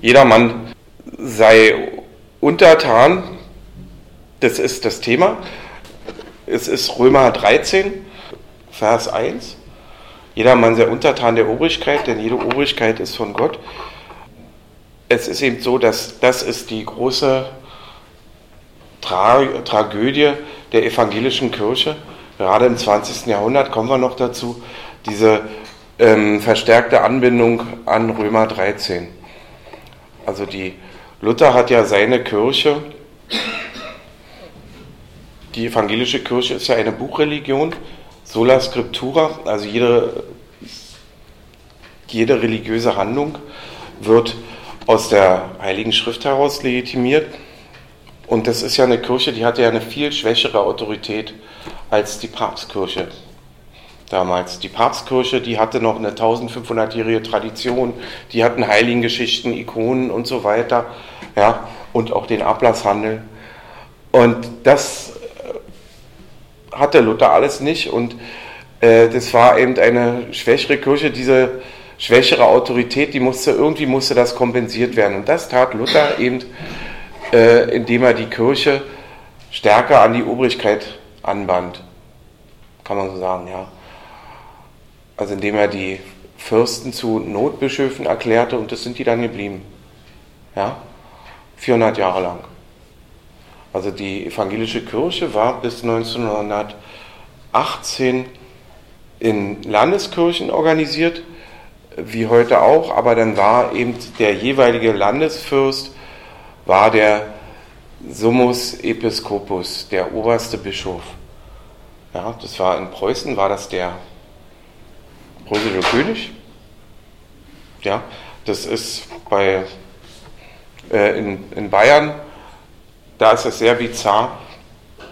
jedermann sei untertan, das ist das Thema. Es ist Römer 13, Vers 1. Jedermann sei untertan der Obrigkeit, denn jede Obrigkeit ist von Gott. Es ist eben so, dass das ist die große Tra Tragödie der evangelischen Kirche. Gerade im 20. Jahrhundert kommen wir noch dazu, diese ähm, verstärkte Anbindung an Römer 13. Also die Luther hat ja seine Kirche, die evangelische Kirche ist ja eine Buchreligion, sola scriptura, also jede, jede religiöse Handlung wird aus der Heiligen Schrift heraus legitimiert. Und das ist ja eine Kirche, die hatte ja eine viel schwächere Autorität als die Papstkirche damals. Die Papstkirche, die hatte noch eine 1500-jährige Tradition, die hatten Heiligengeschichten, Ikonen und so weiter, ja, und auch den Ablasshandel. Und das äh, hatte Luther alles nicht und äh, das war eben eine schwächere Kirche, diese schwächere Autorität, die musste, irgendwie musste das kompensiert werden. Und das tat Luther eben, äh, indem er die Kirche stärker an die Obrigkeit anband. Kann man so sagen, ja also indem er die Fürsten zu Notbischöfen erklärte und das sind die dann geblieben. Ja, 400 Jahre lang. Also die evangelische Kirche war bis 1918 in Landeskirchen organisiert, wie heute auch, aber dann war eben der jeweilige Landesfürst, war der Summus Episcopus, der oberste Bischof. Ja, das war in Preußen, war das der preußischer König. Ja, das ist bei, äh, in, in Bayern, da ist es sehr bizarr,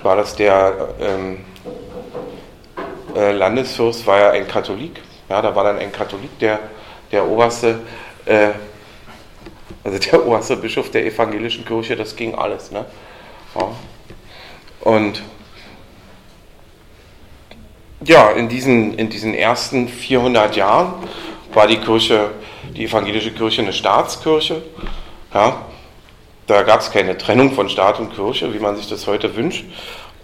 war das der ähm, äh, Landesfürst, war ja ein Katholik. Ja, da war dann ein Katholik, der, der oberste, äh, also der oberste Bischof der evangelischen Kirche, das ging alles. Ne? Ja. Und ja, in diesen, in diesen ersten 400 Jahren war die Kirche, die evangelische Kirche eine Staatskirche. Ja, da gab es keine Trennung von Staat und Kirche, wie man sich das heute wünscht.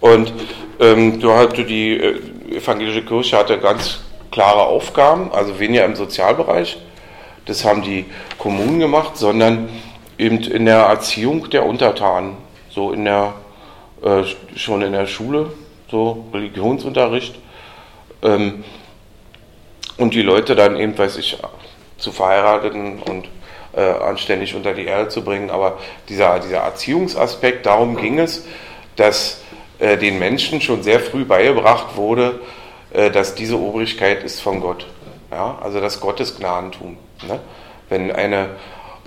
Und ähm, du hatte die äh, evangelische Kirche hatte ganz klare Aufgaben, also weniger im Sozialbereich. Das haben die Kommunen gemacht, sondern eben in der Erziehung der Untertanen, so in der äh, schon in der Schule, so Religionsunterricht ähm, und die Leute dann eben, weiß ich, zu verheirateten und äh, anständig unter die Erde zu bringen. Aber dieser, dieser Erziehungsaspekt, darum ging es, dass äh, den Menschen schon sehr früh beigebracht wurde, äh, dass diese Obrigkeit ist von Gott. Ja? Also das Gottesgnadentum. Ne? Wenn eine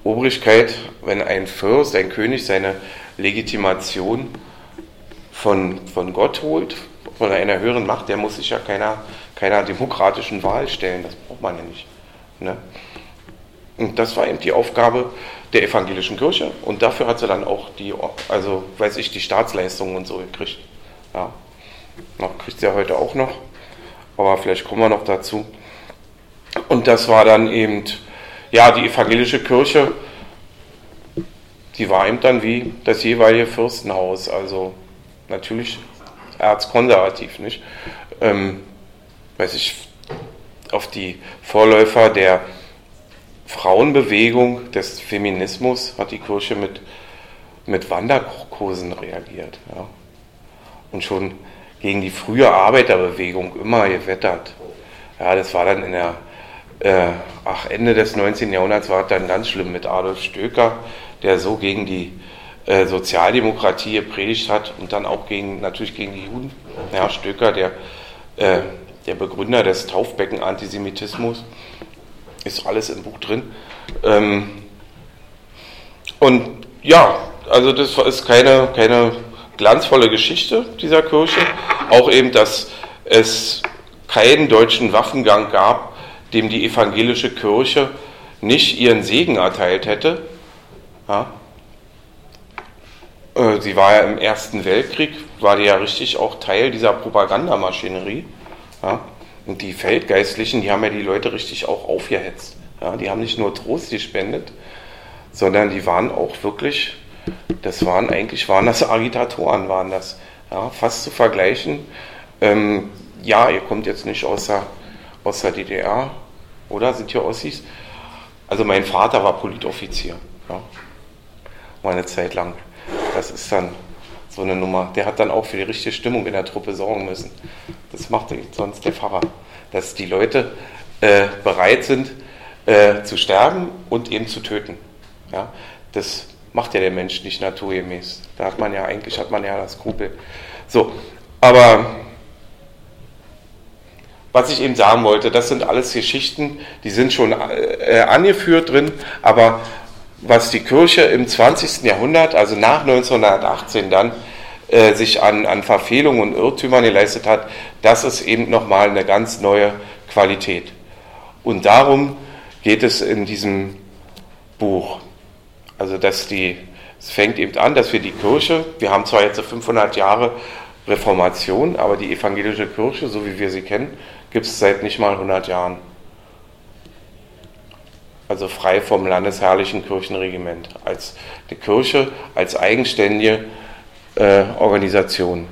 Obrigkeit, wenn ein Fürst, ein König seine Legitimation von, von Gott holt, von einer höheren Macht, der muss sich ja keiner, keiner demokratischen Wahl stellen. Das braucht man ja nicht. Ne? Und das war eben die Aufgabe der evangelischen Kirche. Und dafür hat sie dann auch die, also weiß ich, die Staatsleistungen und so gekriegt. Ja. Noch kriegt sie ja heute auch noch. Aber vielleicht kommen wir noch dazu. Und das war dann eben, ja, die evangelische Kirche, die war eben dann wie das jeweilige Fürstenhaus. Also natürlich erzkonservativ, nicht? Ähm, weiß ich, auf die Vorläufer der Frauenbewegung, des Feminismus, hat die Kirche mit, mit Wanderkursen reagiert. Ja. Und schon gegen die frühe Arbeiterbewegung immer gewettert. Ja, das war dann in der, äh, ach, Ende des 19. Jahrhunderts war es dann ganz schlimm mit Adolf Stöcker, der so gegen die äh, Sozialdemokratie gepredigt hat und dann auch gegen, natürlich gegen die Juden. Ja, Stöcker, der, äh, der Begründer des Taufbecken-Antisemitismus, ist alles im Buch drin. Ähm, und ja, also das ist keine, keine glanzvolle Geschichte dieser Kirche. Auch eben, dass es keinen deutschen Waffengang gab, dem die evangelische Kirche nicht ihren Segen erteilt hätte. Ja, sie war ja im Ersten Weltkrieg, war die ja richtig auch Teil dieser Propagandamaschinerie. Ja? Und die Feldgeistlichen, die haben ja die Leute richtig auch aufgehetzt. Ja? Die haben nicht nur Trost gespendet, sondern die waren auch wirklich, das waren eigentlich, waren das Agitatoren, waren das, ja, fast zu vergleichen. Ähm, ja, ihr kommt jetzt nicht aus der, aus der DDR, oder? Sind hier Ossis? Also mein Vater war Politoffizier, ja, mal eine Zeit lang. Das ist dann so eine Nummer. Der hat dann auch für die richtige Stimmung in der Truppe sorgen müssen. Das macht sonst der Pfarrer. Dass die Leute äh, bereit sind äh, zu sterben und eben zu töten. Ja? Das macht ja der Mensch nicht naturgemäß. Da hat man ja eigentlich hat man ja das Skrupel. So, aber was ich eben sagen wollte, das sind alles Geschichten, die sind schon äh, angeführt drin, aber was die Kirche im 20. Jahrhundert, also nach 1918 dann, äh, sich an, an Verfehlungen und Irrtümern geleistet hat, das ist eben nochmal eine ganz neue Qualität. Und darum geht es in diesem Buch. Also, dass die, es fängt eben an, dass wir die Kirche, wir haben zwar jetzt 500 Jahre Reformation, aber die evangelische Kirche, so wie wir sie kennen, gibt es seit nicht mal 100 Jahren also frei vom landesherrlichen Kirchenregiment, als die Kirche als eigenständige äh, Organisation.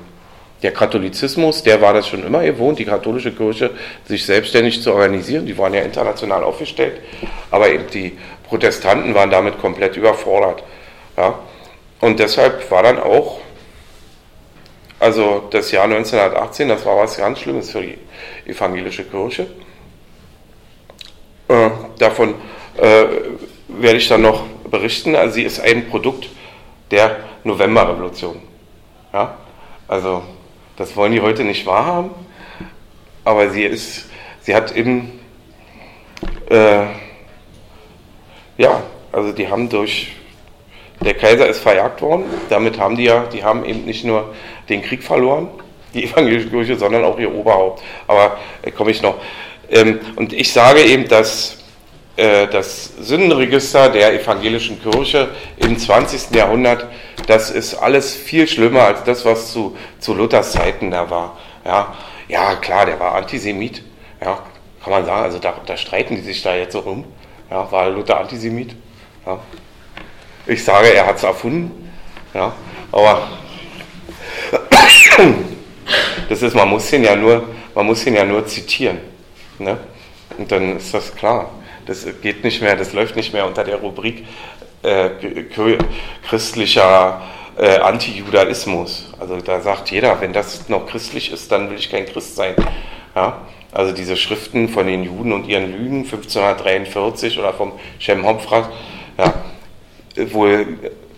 Der Katholizismus, der war das schon immer gewohnt, die katholische Kirche sich selbstständig zu organisieren. Die waren ja international aufgestellt, aber eben die Protestanten waren damit komplett überfordert. Ja? Und deshalb war dann auch, also das Jahr 1918, das war was ganz Schlimmes für die evangelische Kirche. Äh, davon äh, werde ich dann noch berichten. Also sie ist ein Produkt der Novemberrevolution. Ja? Also das wollen die heute nicht wahrhaben, aber sie ist, sie hat eben, äh, ja, also die haben durch, der Kaiser ist verjagt worden, damit haben die ja, die haben eben nicht nur den Krieg verloren, die evangelische Kirche, sondern auch ihr Oberhaupt. Aber äh, komme ich noch. Ähm, und ich sage eben, dass das Sündenregister der evangelischen Kirche im 20. Jahrhundert, das ist alles viel schlimmer als das, was zu, zu Luthers Zeiten da war. Ja, ja, klar, der war Antisemit. Ja, kann man sagen, also da, da streiten die sich da jetzt so rum. Ja, war Luther Antisemit? Ja. Ich sage, er hat es erfunden. Ja, aber das ist, man muss ihn ja nur, man muss ihn ja nur zitieren. Ne? Und dann ist das klar. Das geht nicht mehr, das läuft nicht mehr unter der Rubrik äh, christlicher äh, Antijudaismus. Also da sagt jeder, wenn das noch christlich ist, dann will ich kein Christ sein. Ja? Also diese Schriften von den Juden und ihren Lügen 1543 oder vom Shem Hopfra, ja, wo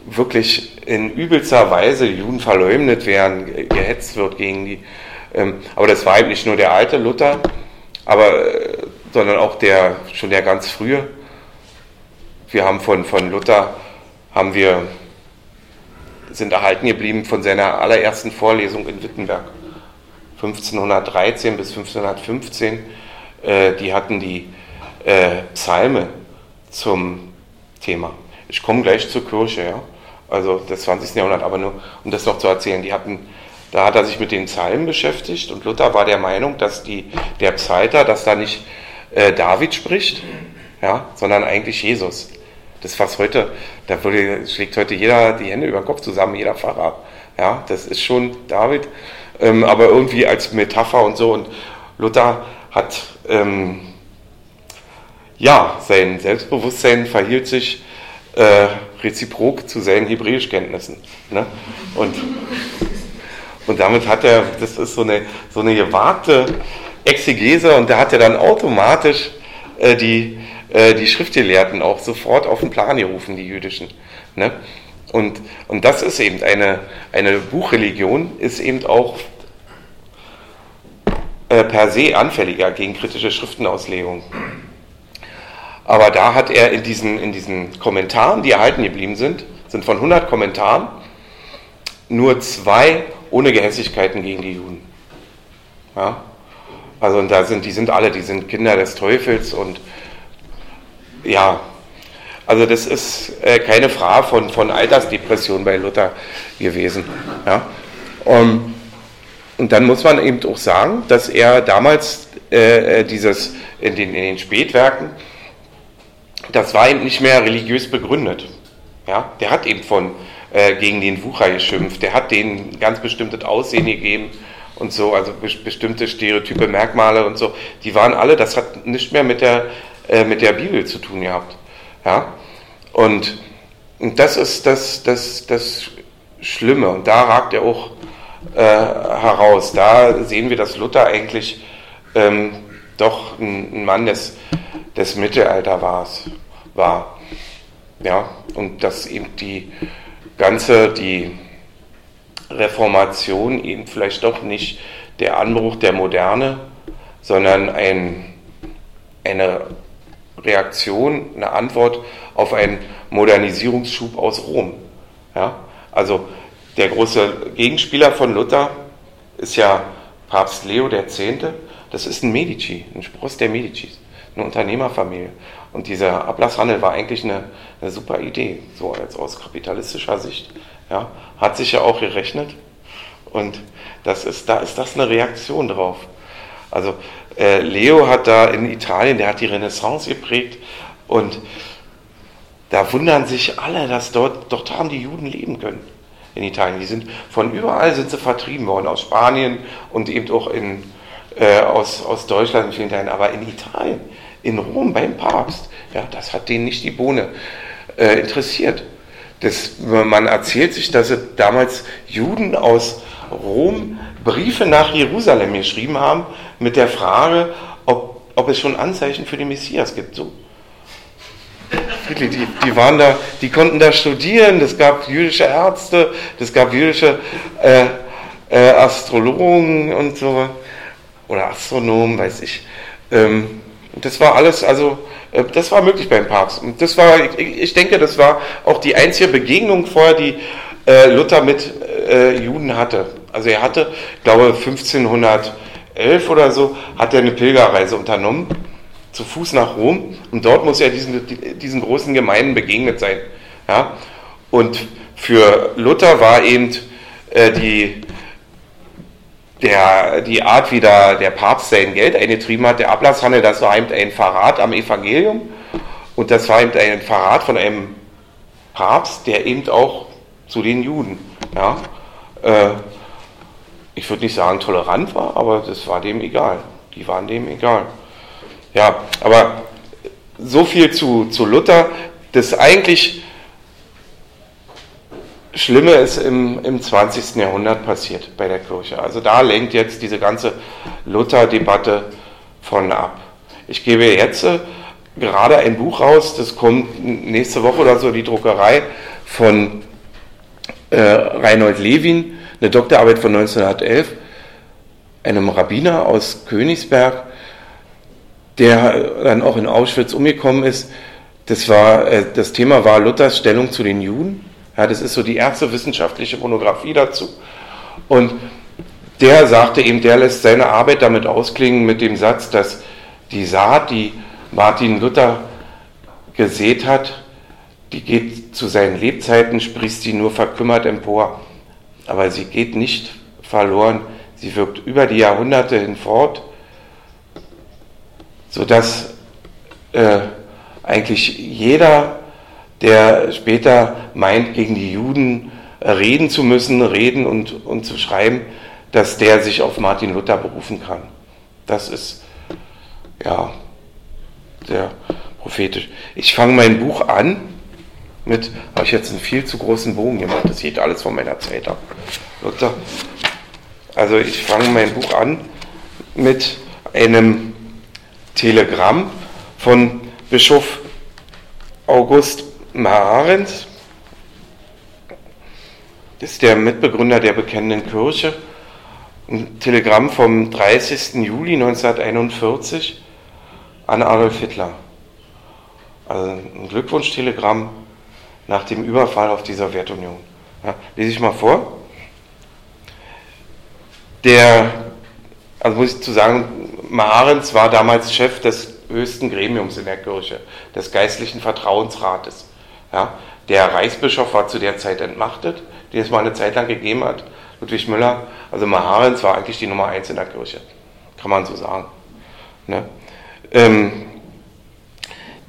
wirklich in übelster Weise Juden verleumdet werden, gehetzt wird gegen die. Ähm, aber das war eben nicht nur der alte Luther, aber äh, sondern auch der, schon der ganz frühe. Wir haben von, von Luther, haben wir, sind erhalten geblieben von seiner allerersten Vorlesung in Wittenberg. 1513 bis 1515, äh, die hatten die äh, Psalme zum Thema. Ich komme gleich zur Kirche, ja. Also des 20. Jahrhundert, aber nur um das noch zu erzählen, die hatten da hat er sich mit den Psalmen beschäftigt und Luther war der Meinung, dass die, der Psalter, dass da nicht äh, David spricht, ja, sondern eigentlich Jesus. Das was heute, da würde, schlägt heute jeder die Hände über den Kopf zusammen, jeder Pfarrer. Ja, das ist schon David, ähm, aber irgendwie als Metapher und so. Und Luther hat ähm, ja sein Selbstbewusstsein verhielt sich äh, reziprok zu seinen Hebräischkenntnissen. Ne? Und, und damit hat er, das ist so eine, so eine gewagte Exegese und da hat er dann automatisch äh, die, äh, die Schriftgelehrten auch sofort auf den Plan gerufen, die jüdischen. Ne? Und, und das ist eben eine, eine Buchreligion, ist eben auch äh, per se anfälliger gegen kritische Schriftenauslegung. Aber da hat er in diesen, in diesen Kommentaren, die erhalten geblieben sind, sind von 100 Kommentaren nur zwei ohne Gehässigkeiten gegen die Juden. Ja? Also und da sind, die sind alle, die sind Kinder des Teufels und ja, also das ist äh, keine Frage von, von Altersdepression bei Luther gewesen. Ja. Um, und dann muss man eben auch sagen, dass er damals äh, äh, dieses in den, in den Spätwerken das war eben nicht mehr religiös begründet. Ja, der hat eben von äh, gegen den Wucher geschimpft, der hat denen ganz bestimmtes Aussehen gegeben und so, also be bestimmte Stereotype, Merkmale und so, die waren alle, das hat nicht mehr mit der, äh, mit der Bibel zu tun gehabt. Ja? Und, und das ist das, das, das Schlimme und da ragt er auch äh, heraus. Da sehen wir, dass Luther eigentlich ähm, doch ein, ein, Mann des, des Mittelalter war. Ja, und dass eben die ganze, die Reformation eben vielleicht doch nicht der Anbruch der Moderne, sondern ein, eine Reaktion, eine Antwort auf einen Modernisierungsschub aus Rom. Ja? Also der große Gegenspieler von Luther ist ja Papst Leo X. Das ist ein Medici, ein Spross der Medicis, eine Unternehmerfamilie. Und dieser Ablasshandel war eigentlich eine, eine super Idee, so als aus kapitalistischer Sicht. Ja, hat sich ja auch gerechnet. Und das ist, da ist das eine Reaktion drauf. Also äh, Leo hat da in Italien, der hat die Renaissance geprägt und da wundern sich alle, dass dort, dort haben die Juden leben können in Italien. Die sind von überall sind sie vertrieben worden, aus Spanien und eben auch in, äh, aus, aus Deutschland in vielen Teilen, aber in Italien, in Rom beim Papst, ja, das hat denen nicht die Bohne äh, interessiert. Das, man erzählt sich, dass damals Juden aus Rom Briefe nach Jerusalem geschrieben haben mit der Frage, ob, ob es schon Anzeichen für den Messias gibt. So. Die, die, waren da, die konnten da studieren, es gab jüdische Ärzte, es gab jüdische äh, äh, Astrologen und so, oder Astronomen, weiß ich. Ähm, das war alles, also das war möglich beim Papst. Und das war, ich, denke, das war auch die einzige Begegnung vorher, die äh, Luther mit äh, Juden hatte. Also er hatte, ich glaube 1511 oder so, hat er eine Pilgerreise unternommen, zu Fuß nach Rom. Und dort muss er diesen, diesen großen Gemeinden begegnet sein. Ja? Und für Luther war eben äh, die, der, die Art, wie da der Papst sein Geld eingetrieben hat, der Ablasshandel, das war eben ein Verrat am Evangelium. Und das war eben ein Verrat von einem Papst, der eben auch zu den Juden, ja, äh, ich würde nicht sagen tolerant war, aber das war dem egal. Die waren dem egal. Ja, aber so viel zu, zu Luther. Das eigentlich Schlimme ist im, im 20. Jahrhundert passiert bei der Kirche. Also da lenkt jetzt diese ganze Luther-Debatte von ab. Ich gebe jetzt äh, gerade ein Buch raus, das kommt nächste Woche oder so, die Druckerei von äh, Reinhold Lewin, eine Doktorarbeit von 1911, einem Rabbiner aus Königsberg, der dann auch in Auschwitz umgekommen ist. Das, war, äh, das Thema war Luthers Stellung zu den Juden ja, das ist so die erste wissenschaftliche Monographie dazu. Und der sagte eben, der lässt seine Arbeit damit ausklingen mit dem Satz, dass die Saat, die Martin Luther gesät hat, die geht zu seinen Lebzeiten, sprießt sie nur verkümmert empor. Aber sie geht nicht verloren, sie wirkt über die Jahrhunderte hinfort, sodass äh, eigentlich jeder der später meint, gegen die Juden reden zu müssen, reden und, und zu schreiben, dass der sich auf Martin Luther berufen kann. Das ist ja sehr prophetisch. Ich fange mein Buch an mit, habe ich jetzt einen viel zu großen Bogen gemacht, das geht alles von meiner Zeit ab. Luther. Also ich fange mein Buch an mit einem Telegramm von Bischof August Marenz ist der Mitbegründer der Bekennenden Kirche. Ein Telegramm vom 30. Juli 1941 an Adolf Hitler. Also ein Glückwunschtelegramm nach dem Überfall auf die Sowjetunion. Ja, lese ich mal vor. Der, also muss ich zu sagen, Marenz war damals Chef des höchsten Gremiums in der Kirche, des geistlichen Vertrauensrates. Ja, der Reichsbischof war zu der Zeit entmachtet, den es mal eine Zeit lang gegeben hat. Ludwig Müller, also Maharens war eigentlich die Nummer eins in der Kirche, kann man so sagen. Ne? Ähm,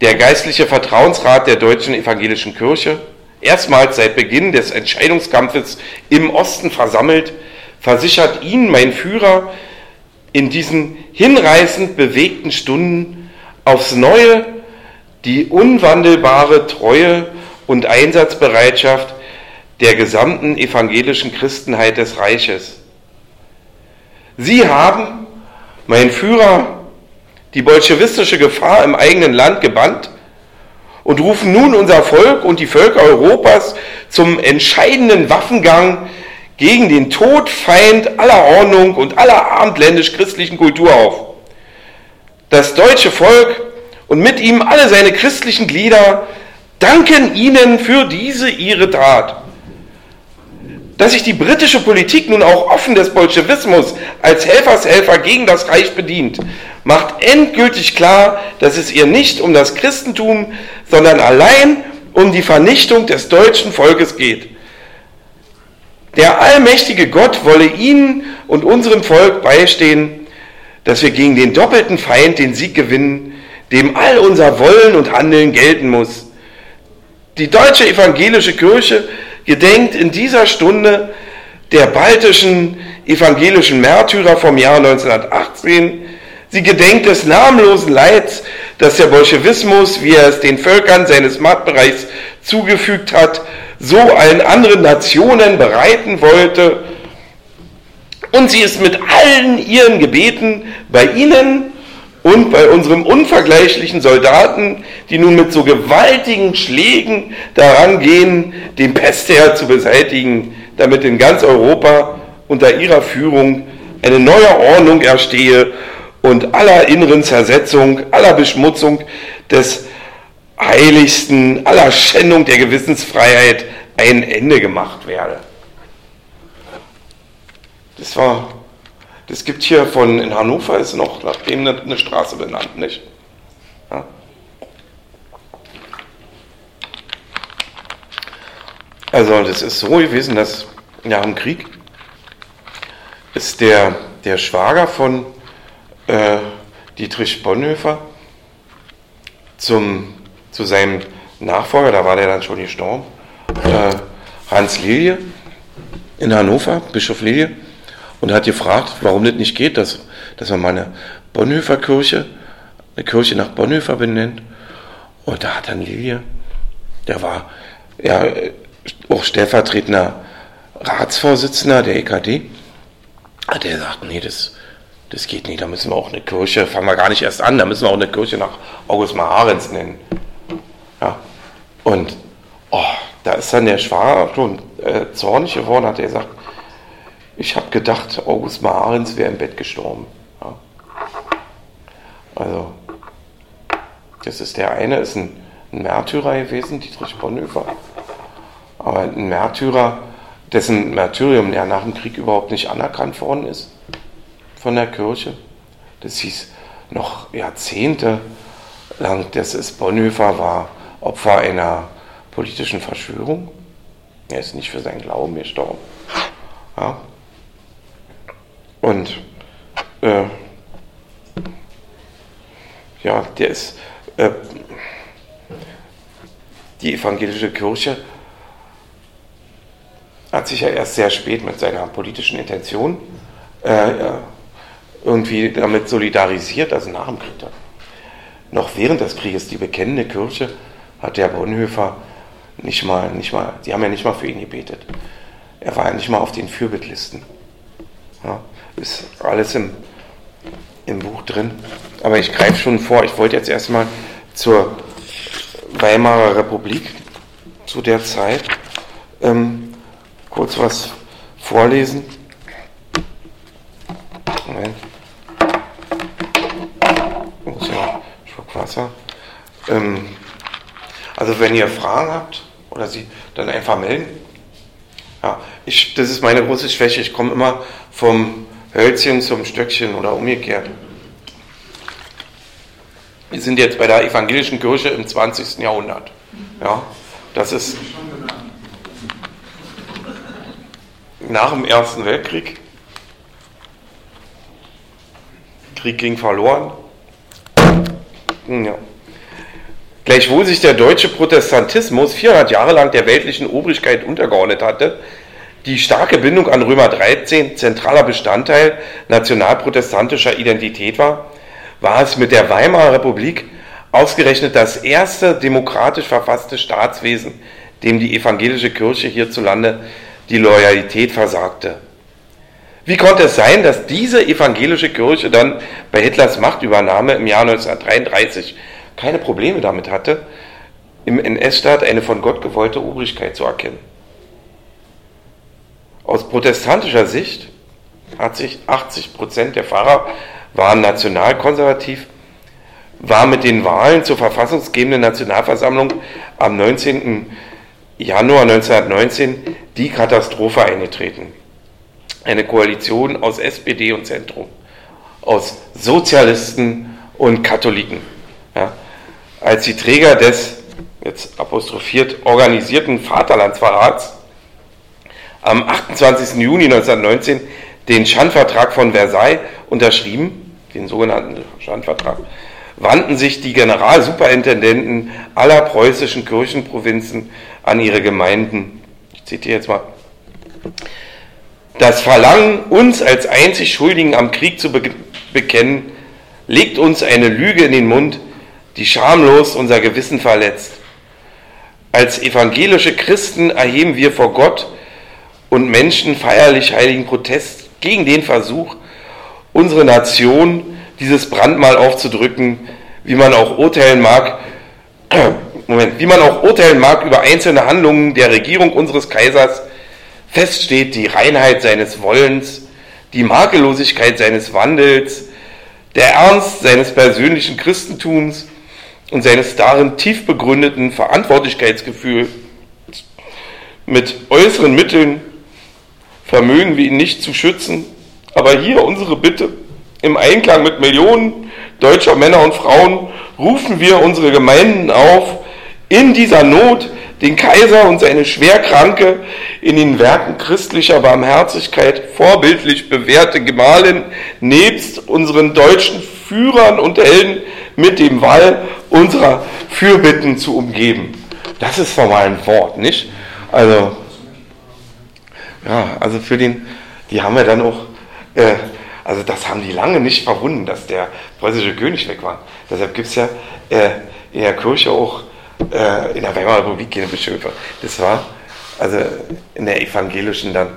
der geistliche Vertrauensrat der deutschen evangelischen Kirche, erstmals seit Beginn des Entscheidungskampfes im Osten versammelt, versichert Ihnen, mein Führer, in diesen hinreißend bewegten Stunden aufs Neue die unwandelbare Treue und Einsatzbereitschaft der gesamten evangelischen Christenheit des Reiches. Sie haben, mein Führer, die bolschewistische Gefahr im eigenen Land gebannt und rufen nun unser Volk und die Völker Europas zum entscheidenden Waffengang gegen den Todfeind aller Ordnung und aller abendländisch-christlichen Kultur auf. Das deutsche Volk und mit ihm alle seine christlichen Glieder danken ihnen für diese ihre Tat. Dass sich die britische Politik nun auch offen des Bolschewismus als Helfershelfer gegen das Reich bedient, macht endgültig klar, dass es ihr nicht um das Christentum, sondern allein um die Vernichtung des deutschen Volkes geht. Der allmächtige Gott wolle Ihnen und unserem Volk beistehen, dass wir gegen den doppelten Feind den Sieg gewinnen, dem all unser Wollen und Handeln gelten muss. Die deutsche evangelische Kirche gedenkt in dieser Stunde der baltischen evangelischen Märtyrer vom Jahr 1918. Sie gedenkt des namenlosen Leids, das der Bolschewismus, wie er es den Völkern seines Machtbereichs zugefügt hat, so allen anderen Nationen bereiten wollte. Und sie ist mit allen ihren Gebeten bei ihnen und bei unserem unvergleichlichen Soldaten, die nun mit so gewaltigen Schlägen daran gehen, den Pestherr zu beseitigen, damit in ganz Europa unter ihrer Führung eine neue Ordnung erstehe und aller inneren Zersetzung, aller Beschmutzung des Heiligsten, aller Schändung der Gewissensfreiheit ein Ende gemacht werde. Das war das gibt hier von, in Hannover ist noch nach eine, eine Straße benannt, nicht? Ja. Also das ist so gewesen, dass nach dem Krieg ist der, der Schwager von äh, Dietrich Bonhoeffer zum, zu seinem Nachfolger, da war der dann schon gestorben, äh, Hans Lilie in Hannover, Bischof Lilie, und hat gefragt, warum das nicht geht, dass, dass man mal eine Bonhoeffer Kirche, eine Kirche nach Bonhoeffer benennt. Und da hat dann Lilie, der war ja auch stellvertretender Ratsvorsitzender der EKD, hat er gesagt, nee, das, das geht nicht, da müssen wir auch eine Kirche, fangen wir gar nicht erst an, da müssen wir auch eine Kirche nach August Maharens nennen. Ja. Und oh, da ist dann der Schwager schon äh, zornig geworden, hat er gesagt, ich habe gedacht, August Mahrens wäre im Bett gestorben. Ja. Also, das ist der eine, ist ein, ein Märtyrer gewesen, Dietrich Bonhoeffer. Aber ein Märtyrer, dessen Märtyrium ja nach dem Krieg überhaupt nicht anerkannt worden ist von der Kirche. Das hieß noch Jahrzehnte lang, das ist Bonhoeffer war Opfer einer politischen Verschwörung. Er ist nicht für seinen Glauben gestorben. Ja. Und äh, ja, der ist äh, die evangelische Kirche hat sich ja erst sehr spät mit seiner politischen Intention äh, irgendwie damit solidarisiert, also nach dem Krieg. Noch während des Krieges, die bekennende Kirche, hat der Bonhoeffer nicht mal, nicht mal, die haben ja nicht mal für ihn gebetet. Er war ja nicht mal auf den Fürbittlisten. Ist alles im, im Buch drin. Aber ich greife schon vor. Ich wollte jetzt erstmal zur Weimarer Republik zu der Zeit ähm, kurz was vorlesen. Moment. Oh, so, Schluck Wasser. Ähm, also wenn ihr Fragen habt oder sie dann einfach melden. Ja, ich, das ist meine große Schwäche. Ich komme immer vom Hölzchen zum Stöckchen oder umgekehrt. Wir sind jetzt bei der evangelischen Kirche im 20. Jahrhundert. Ja, das ist nach dem Ersten Weltkrieg. Krieg ging verloren. Ja. Gleichwohl sich der deutsche Protestantismus 400 Jahre lang der weltlichen Obrigkeit untergeordnet hatte, die starke Bindung an Römer 13 zentraler Bestandteil nationalprotestantischer Identität war, war es mit der Weimarer Republik ausgerechnet das erste demokratisch verfasste Staatswesen, dem die evangelische Kirche hierzulande die Loyalität versagte. Wie konnte es sein, dass diese evangelische Kirche dann bei Hitlers Machtübernahme im Jahr 1933 keine Probleme damit hatte, im NS-Staat eine von Gott gewollte Obrigkeit zu erkennen? Aus protestantischer Sicht hat sich 80 Prozent der Pfarrer waren nationalkonservativ, war mit den Wahlen zur verfassungsgebenden Nationalversammlung am 19. Januar 1919 die Katastrophe eingetreten. Eine Koalition aus SPD und Zentrum, aus Sozialisten und Katholiken. Ja, als die Träger des, jetzt apostrophiert, organisierten Vaterlandsverrats am 28. Juni 1919 den Schandvertrag von Versailles unterschrieben, den sogenannten Schandvertrag, wandten sich die Generalsuperintendenten aller preußischen Kirchenprovinzen an ihre Gemeinden. Ich zitiere jetzt mal. Das Verlangen, uns als einzig Schuldigen am Krieg zu bekennen, legt uns eine Lüge in den Mund, die schamlos unser Gewissen verletzt. Als evangelische Christen erheben wir vor Gott und Menschen feierlich heiligen Protest gegen den Versuch, unsere Nation dieses Brandmal aufzudrücken, wie man auch urteilen mag, Moment, wie man auch urteilen mag über einzelne Handlungen der Regierung unseres Kaisers, fest steht die Reinheit seines Wollens, die Makellosigkeit seines Wandels, der Ernst seines persönlichen Christentums und seines darin tief begründeten Verantwortlichkeitsgefühls. Mit äußeren Mitteln vermögen wir ihn nicht zu schützen, aber hier unsere Bitte. Im Einklang mit Millionen deutscher Männer und Frauen rufen wir unsere Gemeinden auf, in dieser Not den Kaiser und seine Schwerkranke in den Werken christlicher Barmherzigkeit vorbildlich bewährte Gemahlin nebst unseren deutschen Führern und Helden mit dem Wall unserer Fürbitten zu umgeben. Das ist formal ein Wort, nicht? Also, ja, also für den, die haben ja dann auch äh, also das haben die lange nicht verwunden, dass der preußische König weg war. Deshalb gibt es ja äh, in der Kirche auch äh, in der Weimarer Republik keine Bischöfe. Das war also in der evangelischen dann,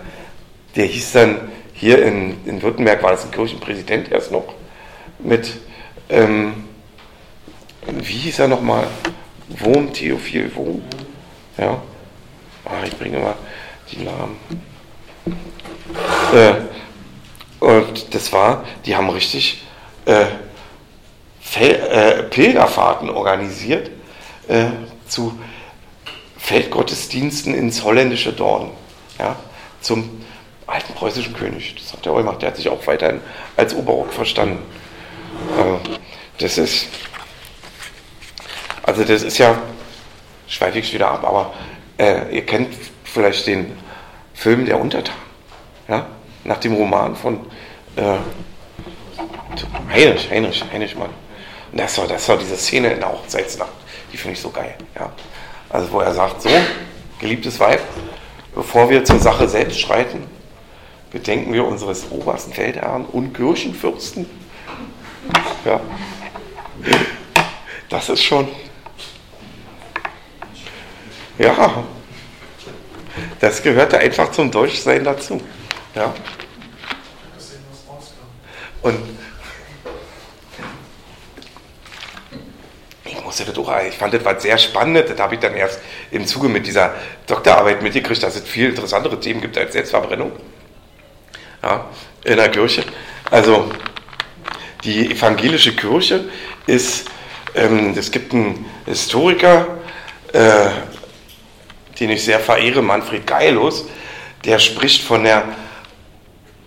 der hieß dann hier in, in Württemberg war das ein Kirchenpräsident erst noch mit, ähm, wie hieß er nochmal? Wurm, Theophil Wurm. Ja. Ah, ich bringe mal die Namen. Äh, und das war, die haben richtig äh, äh, Pilgerfahrten organisiert äh, zu Feldgottesdiensten ins holländische Dorn, ja, zum alten preußischen König. Das hat der gemacht. Der hat sich auch weiterhin als Oberrock verstanden. Äh, das ist, also das ist ja, schweife ich wieder ab, aber äh, ihr kennt vielleicht den Film Der Untertan. Ja? nach dem Roman von äh, Heinrich, Heinrich, Heinrichmann. Und das war, das war diese Szene in der Hochzeitsnacht, die finde ich so geil. Ja. Also wo er sagt, so, geliebtes Weib, bevor wir zur Sache selbst schreiten, bedenken wir unseres obersten Feldherrn und Kirchenfürsten. Ja. Das ist schon. Ja. Das gehörte einfach zum Deutschsein dazu. Ja. Und ich musste das auch, ich fand das was sehr spannend, das habe ich dann erst im Zuge mit dieser Doktorarbeit mitgekriegt, dass es viel interessantere Themen gibt als Selbstverbrennung ja, in der Kirche. Also die evangelische Kirche ist, ähm, es gibt einen Historiker, äh, den ich sehr verehre, Manfred Geilus, der spricht von der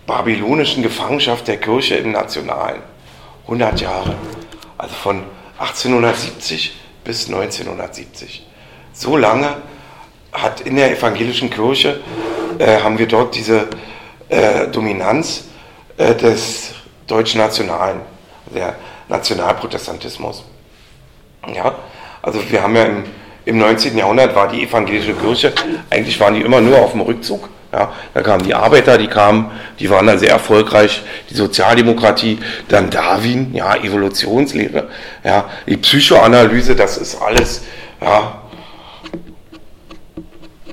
babylonischen Gefangenschaft der Kirche im Nationalen. 100 Jahre. Also von 1870 bis 1970. So lange hat in der evangelischen Kirche, äh, haben wir dort diese äh, Dominanz äh, des deutschen Nationalen, der Nationalprotestantismus. Ja, Also wir haben ja im, im 19. Jahrhundert war die evangelische Kirche, eigentlich waren die immer nur auf dem Rückzug. Ja, da kamen die Arbeiter, die kamen, die waren dann sehr erfolgreich, die Sozialdemokratie, dann Darwin, ja, Evolutionslehre, ja, die Psychoanalyse, das ist alles, ja,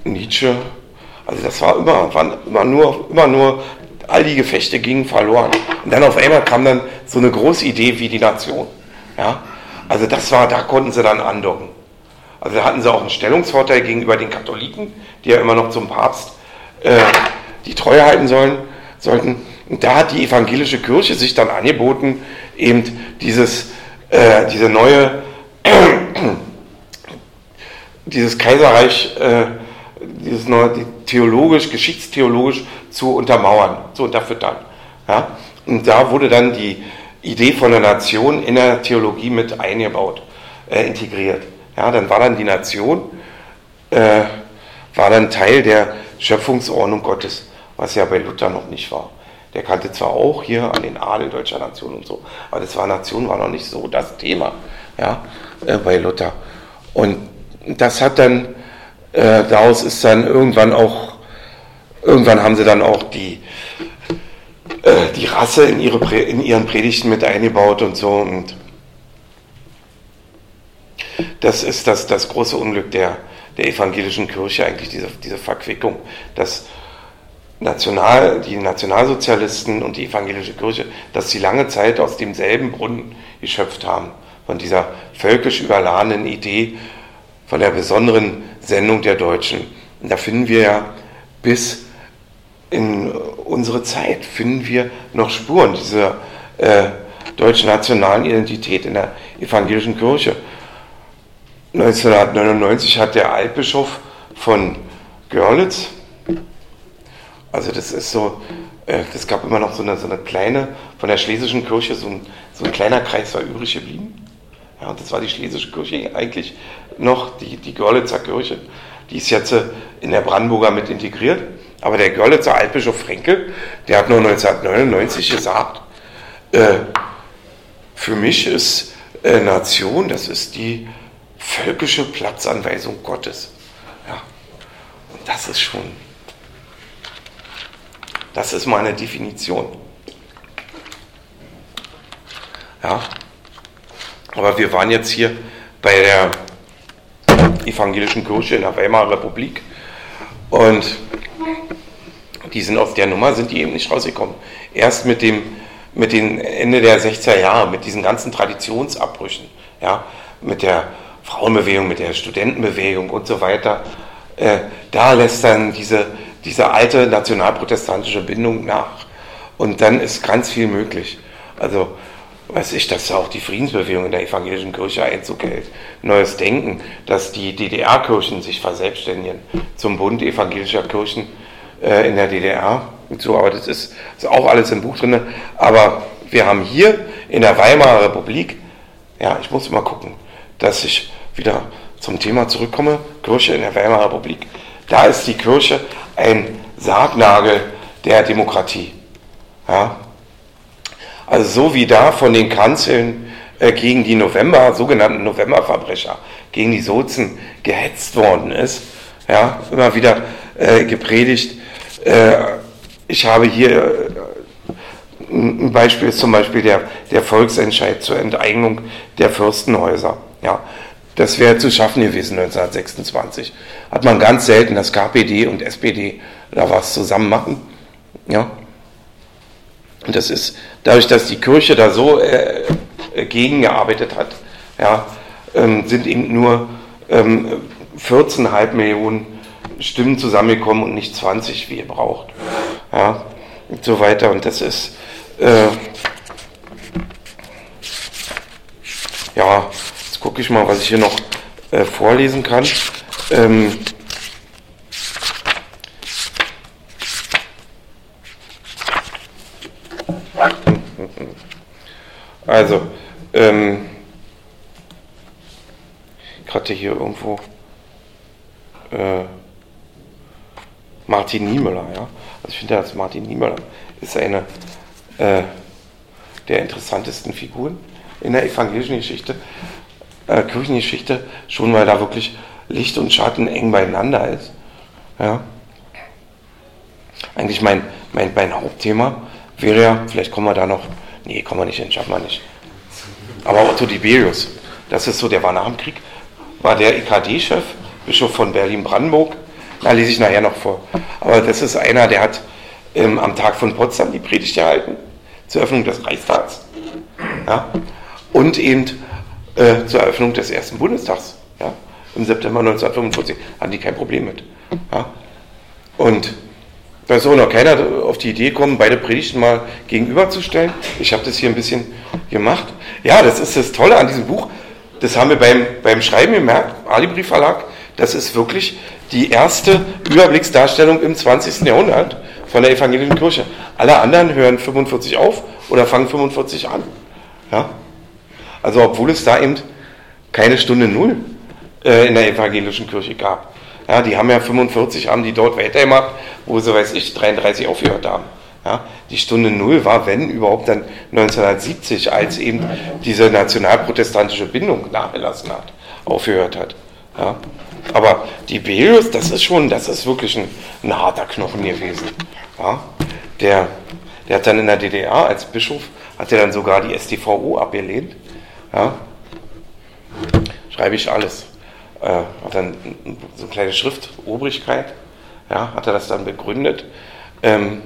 Nietzsche, also das war immer, waren immer nur, immer nur, all die Gefechte gingen verloren. Und dann auf einmal kam dann so eine große Idee wie die Nation, ja, also das war, da konnten sie dann andocken. Also da hatten sie auch einen Stellungsvorteil gegenüber den Katholiken, die ja immer noch zum Papst äh, die Treue halten sollen, sollten. Und da hat die evangelische Kirche sich dann angeboten, eben dieses, äh, diese neue, äh, dieses Kaiserreich, dieses neue, theologisch, geschichtstheologisch zu untermauern, zu unterfüttern. Ja? Und da wurde dann die Idee von der Nation in der Theologie mit eingebaut, äh, integriert. Ja, dann war dann die Nation, äh, war dann Teil der Schöpfungsordnung Gottes, was ja bei Luther noch nicht war. Der kannte zwar auch hier an den Adel deutscher Nation und so, aber das war Nation war noch nicht so das Thema, ja, äh, bei Luther. Und das hat dann, äh, daraus ist dann irgendwann auch, irgendwann haben sie dann auch die, äh, die Rasse in, ihre, in ihren Predigten mit eingebaut und so. Und das ist das, das große Unglück der, der evangelischen Kirche eigentlich, diese, diese Verquickung, dass National, die Nationalsozialisten und die evangelische Kirche, dass sie lange Zeit aus demselben Brunnen geschöpft haben, von dieser völkisch überladenen Idee, von der besonderen Sendung der Deutschen. Und da finden wir ja bis in unsere Zeit, finden wir noch Spuren dieser äh, deutschen nationalen Identität in der evangelischen Kirche. 1999 hat der Altbischof von Görlitz, also das ist so, es äh, gab immer noch so eine, so eine kleine, von der schlesischen Kirche, so ein, so ein kleiner Kreis war übrig geblieben. Ja, und das war die schlesische Kirche eigentlich noch, die, die Görlitzer Kirche. Die ist jetzt äh, in der Brandenburger mit integriert. Aber der Görlitzer Altbischof Frenkel, der hat nur 1999 gesagt, äh, für mich ist äh, Nation, das ist die völkische Platzanweisung Gottes. Ja. Und das ist schon, das ist meine Definition. Ja. Aber wir waren jetzt hier bei der evangelischen Kirche in der Weimarer Republik und die sind aus der Nummer, sind die eben nicht rausgekommen. Erst mit dem mit den Ende der 60er Jahre, mit diesen ganzen Traditionsabbrüchen, ja, mit der Frauenbewegung, mit der Studentenbewegung und so weiter, äh, da lässt dann diese, diese alte nationalprotestantische Bindung nach. Und dann ist ganz viel möglich. Also, weiß ich, dass auch die Friedensbewegung in der evangelischen Kirche Einzug hält. Neues Denken, dass die DDR-Kirchen sich verselbstständigen zum Bund evangelischer Kirchen äh, in der DDR. Und so, aber das ist, ist auch alles im Buch drin. Aber wir haben hier in der Weimarer Republik, ja, ich muss mal gucken, dass ich wieder zum Thema zurückkomme, Kirche in der Weimarer Republik. Da ist die Kirche ein Sargnagel der Demokratie. Ja? Also so wie da von den Kanzeln äh, gegen die November, sogenannten Novemberverbrecher, gegen die Sozen gehetzt worden ist, ja, immer wieder äh, gepredigt. Äh, ich habe hier äh, ein Beispiel ist zum Beispiel der, der Volksentscheid zur Enteignung der Fürstenhäuser. Ja, das wäre zu schaffen gewesen 1926. Hat man ganz selten, dass KPD und SPD da was zusammen machen. Ja. Und das ist dadurch, dass die Kirche da so äh, äh gegengearbeitet hat, ja, ähm, sind eben nur ähm, 14,5 Millionen Stimmen zusammengekommen und nicht 20, wie ihr braucht. Ja, und so weiter. Und das ist, äh, ja, Jetzt gucke ich mal, was ich hier noch äh, vorlesen kann. Ähm, also, ähm, ich hatte hier irgendwo äh, Martin Niemöller, ja. Also ich finde, dass Martin Niemöller ist eine äh, der interessantesten Figuren in der evangelischen Geschichte äh, Kirchengeschichte, schon weil da wirklich Licht und Schatten eng beieinander ist. Ja. Eigentlich mein, mein, mein Hauptthema wäre ja, vielleicht kommen wir da noch, nee, kommen wir nicht hin, schaffen wir nicht. Aber Otto Tiberius, das ist so, der war nach dem Krieg, war der EKD-Chef, Bischof von Berlin-Brandenburg. Da lese ich nachher noch vor. Aber das ist einer, der hat ähm, am Tag von Potsdam die Predigt gehalten, zur Eröffnung des Reichstags. Ja? Und eben äh, zur Eröffnung des ersten Bundestags. Ja? Im September 1945 hatten die kein Problem mit. Ja? Und da ist auch noch keiner auf die Idee gekommen, beide Predigten mal gegenüberzustellen. Ich habe das hier ein bisschen gemacht. Ja, das ist das Tolle an diesem Buch. Das haben wir beim, beim Schreiben gemerkt, Alibri Verlag. Das ist wirklich die erste Überblicksdarstellung im 20. Jahrhundert von der evangelischen Kirche. Alle anderen hören 45 auf oder fangen 45 an. Ja? Also obwohl es da eben keine Stunde Null äh, in der evangelischen Kirche gab. Ja, die haben ja 45, haben die dort weitergemacht, wo sie, weiß ich, 33 aufgehört haben. Ja, die Stunde Null war, wenn überhaupt, dann 1970, als eben diese nationalprotestantische Bindung nachgelassen hat, aufgehört hat. Ja. Aber die Belius, das ist schon, das ist wirklich ein, ein harter Knochen gewesen. Ja. Der, der hat dann in der DDR als Bischof, hat er dann sogar die STVO abgelehnt. Ja. Schreibe ich alles äh, hat dann so eine kleine Schrift, Obrigkeit, ja, hat er das dann begründet, ähm,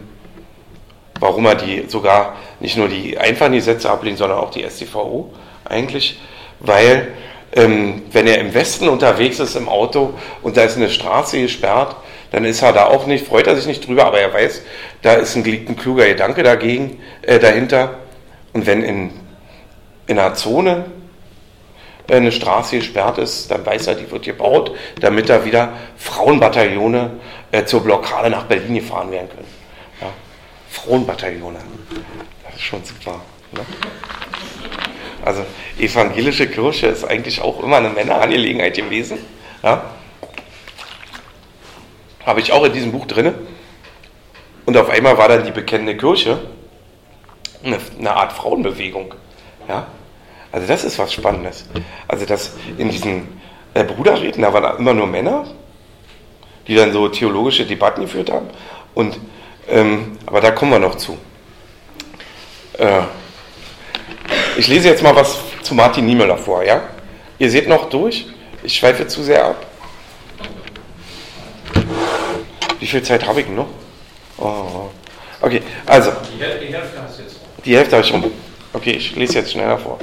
warum er die sogar nicht nur die einfachen Gesetze ablehnt, sondern auch die StVO eigentlich, weil ähm, wenn er im Westen unterwegs ist im Auto und da ist eine Straße gesperrt, dann ist er da auch nicht, freut er sich nicht drüber, aber er weiß, da ist ein, ein kluger Gedanke dagegen, äh, dahinter. Und wenn in, in einer Zone eine Straße gesperrt ist, dann weiß er, die wird gebaut, damit da wieder Frauenbataillone äh, zur Blockade nach Berlin gefahren werden können. Ja. Frauenbataillone. Das ist schon super. Ne? Also evangelische Kirche ist eigentlich auch immer eine Männerangelegenheit gewesen. Ja. Habe ich auch in diesem Buch drin. Und auf einmal war dann die bekennende Kirche eine, eine Art Frauenbewegung. Ja. Also das ist was Spannendes. Also dass in diesen äh, Bruderreden, da waren immer nur Männer, die dann so theologische Debatten geführt haben. Und, ähm, aber da kommen wir noch zu. Äh, ich lese jetzt mal was zu Martin Niemöller vor, ja? Ihr seht noch durch? Ich schweife zu sehr ab. Wie viel Zeit habe ich noch? Oh. Okay, also. Die Hälfte hast du jetzt. Die Hälfte habe ich rum. Okay, ich lese jetzt schneller vor.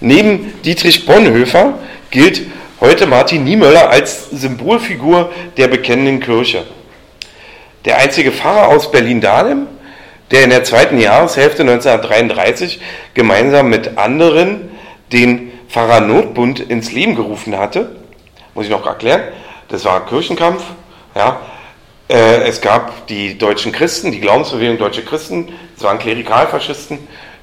Neben Dietrich Bonhoeffer gilt heute Martin Niemöller als Symbolfigur der bekennenden Kirche. Der einzige Pfarrer aus Berlin-Dahlem, der in der zweiten Jahreshälfte 1933 gemeinsam mit anderen den Pfarrernotbund ins Leben gerufen hatte, muss ich noch erklären, das war Kirchenkampf, ja, äh, es gab die deutschen Christen, die Glaubensbewegung Deutsche Christen, das waren Klerikalfaschisten,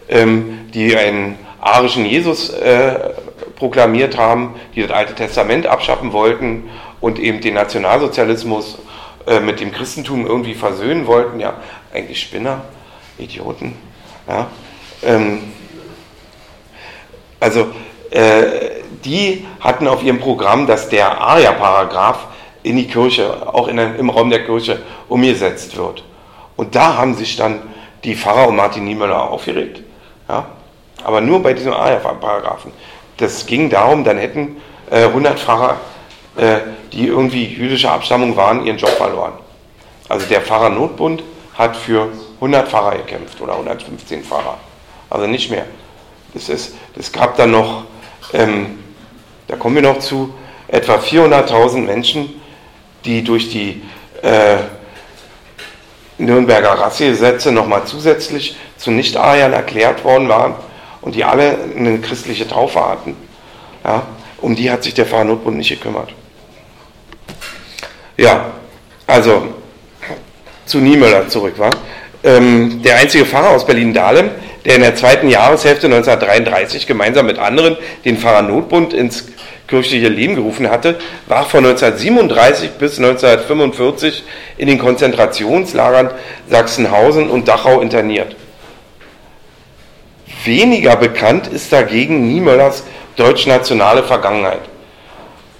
ähm, die einen arischen Jesus äh, proklamiert haben, die das Alte Testament abschaffen wollten und eben den Nationalsozialismus äh, mit dem Christentum irgendwie versöhnen wollten. Ja, eigentlich Spinner, Idioten. Ja. Ähm, also äh, die hatten auf ihrem Programm, dass der ARIA-Paragraph in die Kirche, auch in, im Raum der Kirche, umgesetzt wird. Und da haben sich dann die Pfarrer und Martin Niemöller aufgeregt. Ja, aber nur bei diesem ARF-Paragraphen. Das ging darum, dann hätten äh, 100 Pfarrer, äh, die irgendwie jüdischer Abstammung waren, ihren Job verloren. Also der Pfarrernotbund hat für 100 Pfarrer gekämpft oder 115 Pfarrer. Also nicht mehr. Das, das gab dann noch, ähm, da kommen wir noch zu, etwa 400.000 Menschen, die durch die äh, Nürnberger Rassegesetze nochmal zusätzlich zu Nicht-Ariern erklärt worden waren und die alle eine christliche Taufe hatten. Ja, um die hat sich der Pfarrernotbund nicht gekümmert. Ja, also zu Niemöller zurück war. Ähm, der einzige Pfarrer aus Berlin-Dahlem, der in der zweiten Jahreshälfte 1933 gemeinsam mit anderen den Pfarrernotbund ins kirchliche Leben gerufen hatte, war von 1937 bis 1945 in den Konzentrationslagern Sachsenhausen und Dachau interniert. Weniger bekannt ist dagegen Niemöllers deutsch-nationale Vergangenheit.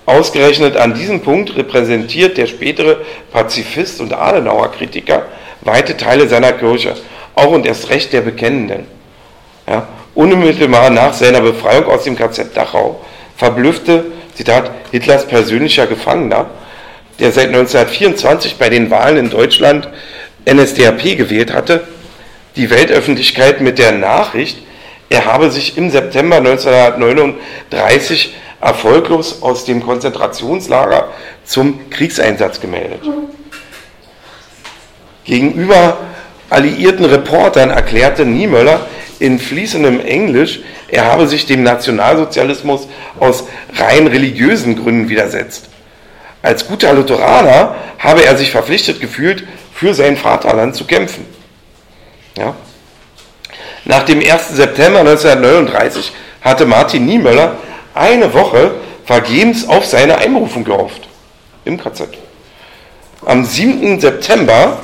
Ausgerechnet an diesem Punkt repräsentiert der spätere Pazifist und Adenauer-Kritiker weite Teile seiner Kirche, auch und erst recht der Bekennenden. Ja, unmittelbar nach seiner Befreiung aus dem KZ Dachau verblüffte, Zitat, Hitlers persönlicher Gefangener, der seit 1924 bei den Wahlen in Deutschland NSDAP gewählt hatte, die Weltöffentlichkeit mit der Nachricht, er habe sich im September 1939 erfolglos aus dem Konzentrationslager zum Kriegseinsatz gemeldet. Gegenüber alliierten Reportern erklärte Niemöller in fließendem Englisch, er habe sich dem Nationalsozialismus aus rein religiösen Gründen widersetzt. Als guter Lutheraner habe er sich verpflichtet gefühlt, für sein Vaterland zu kämpfen. Ja? Nach dem 1. September 1939 hatte Martin Niemöller eine Woche vergebens auf seine Einberufung gehofft im KZ. Am 7. September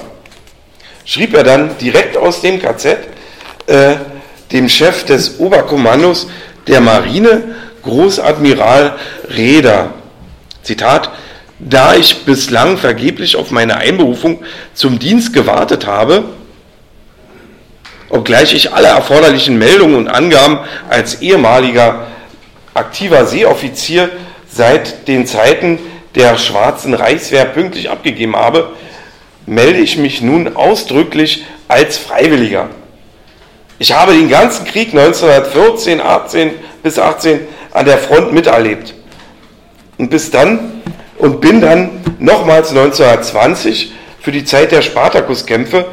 schrieb er dann direkt aus dem KZ äh, dem Chef des Oberkommandos der Marine, Großadmiral Reder, Zitat, da ich bislang vergeblich auf meine Einberufung zum Dienst gewartet habe, obgleich ich alle erforderlichen Meldungen und Angaben als ehemaliger aktiver Seeoffizier seit den Zeiten der Schwarzen Reichswehr pünktlich abgegeben habe, melde ich mich nun ausdrücklich als Freiwilliger. Ich habe den ganzen Krieg 1914, 18 bis 18 an der Front miterlebt. Und bis dann und bin dann nochmals 1920 für die Zeit der Spartakuskämpfe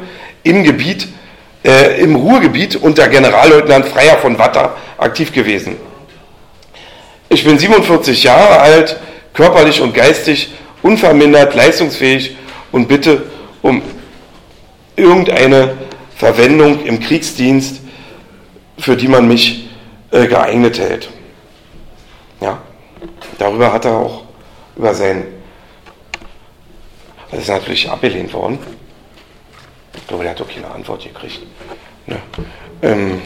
im Gebiet, äh, im Ruhrgebiet unter Generalleutnant Freier von Watter aktiv gewesen. Ich bin 47 Jahre alt, körperlich und geistig unvermindert, leistungsfähig und bitte um irgendeine Verwendung im Kriegsdienst, für die man mich äh, geeignet hält. Ja, darüber hat er auch über sein, das ist natürlich abgelehnt worden. Ich glaube, der hat doch keine Antwort gekriegt. Ne? Ähm,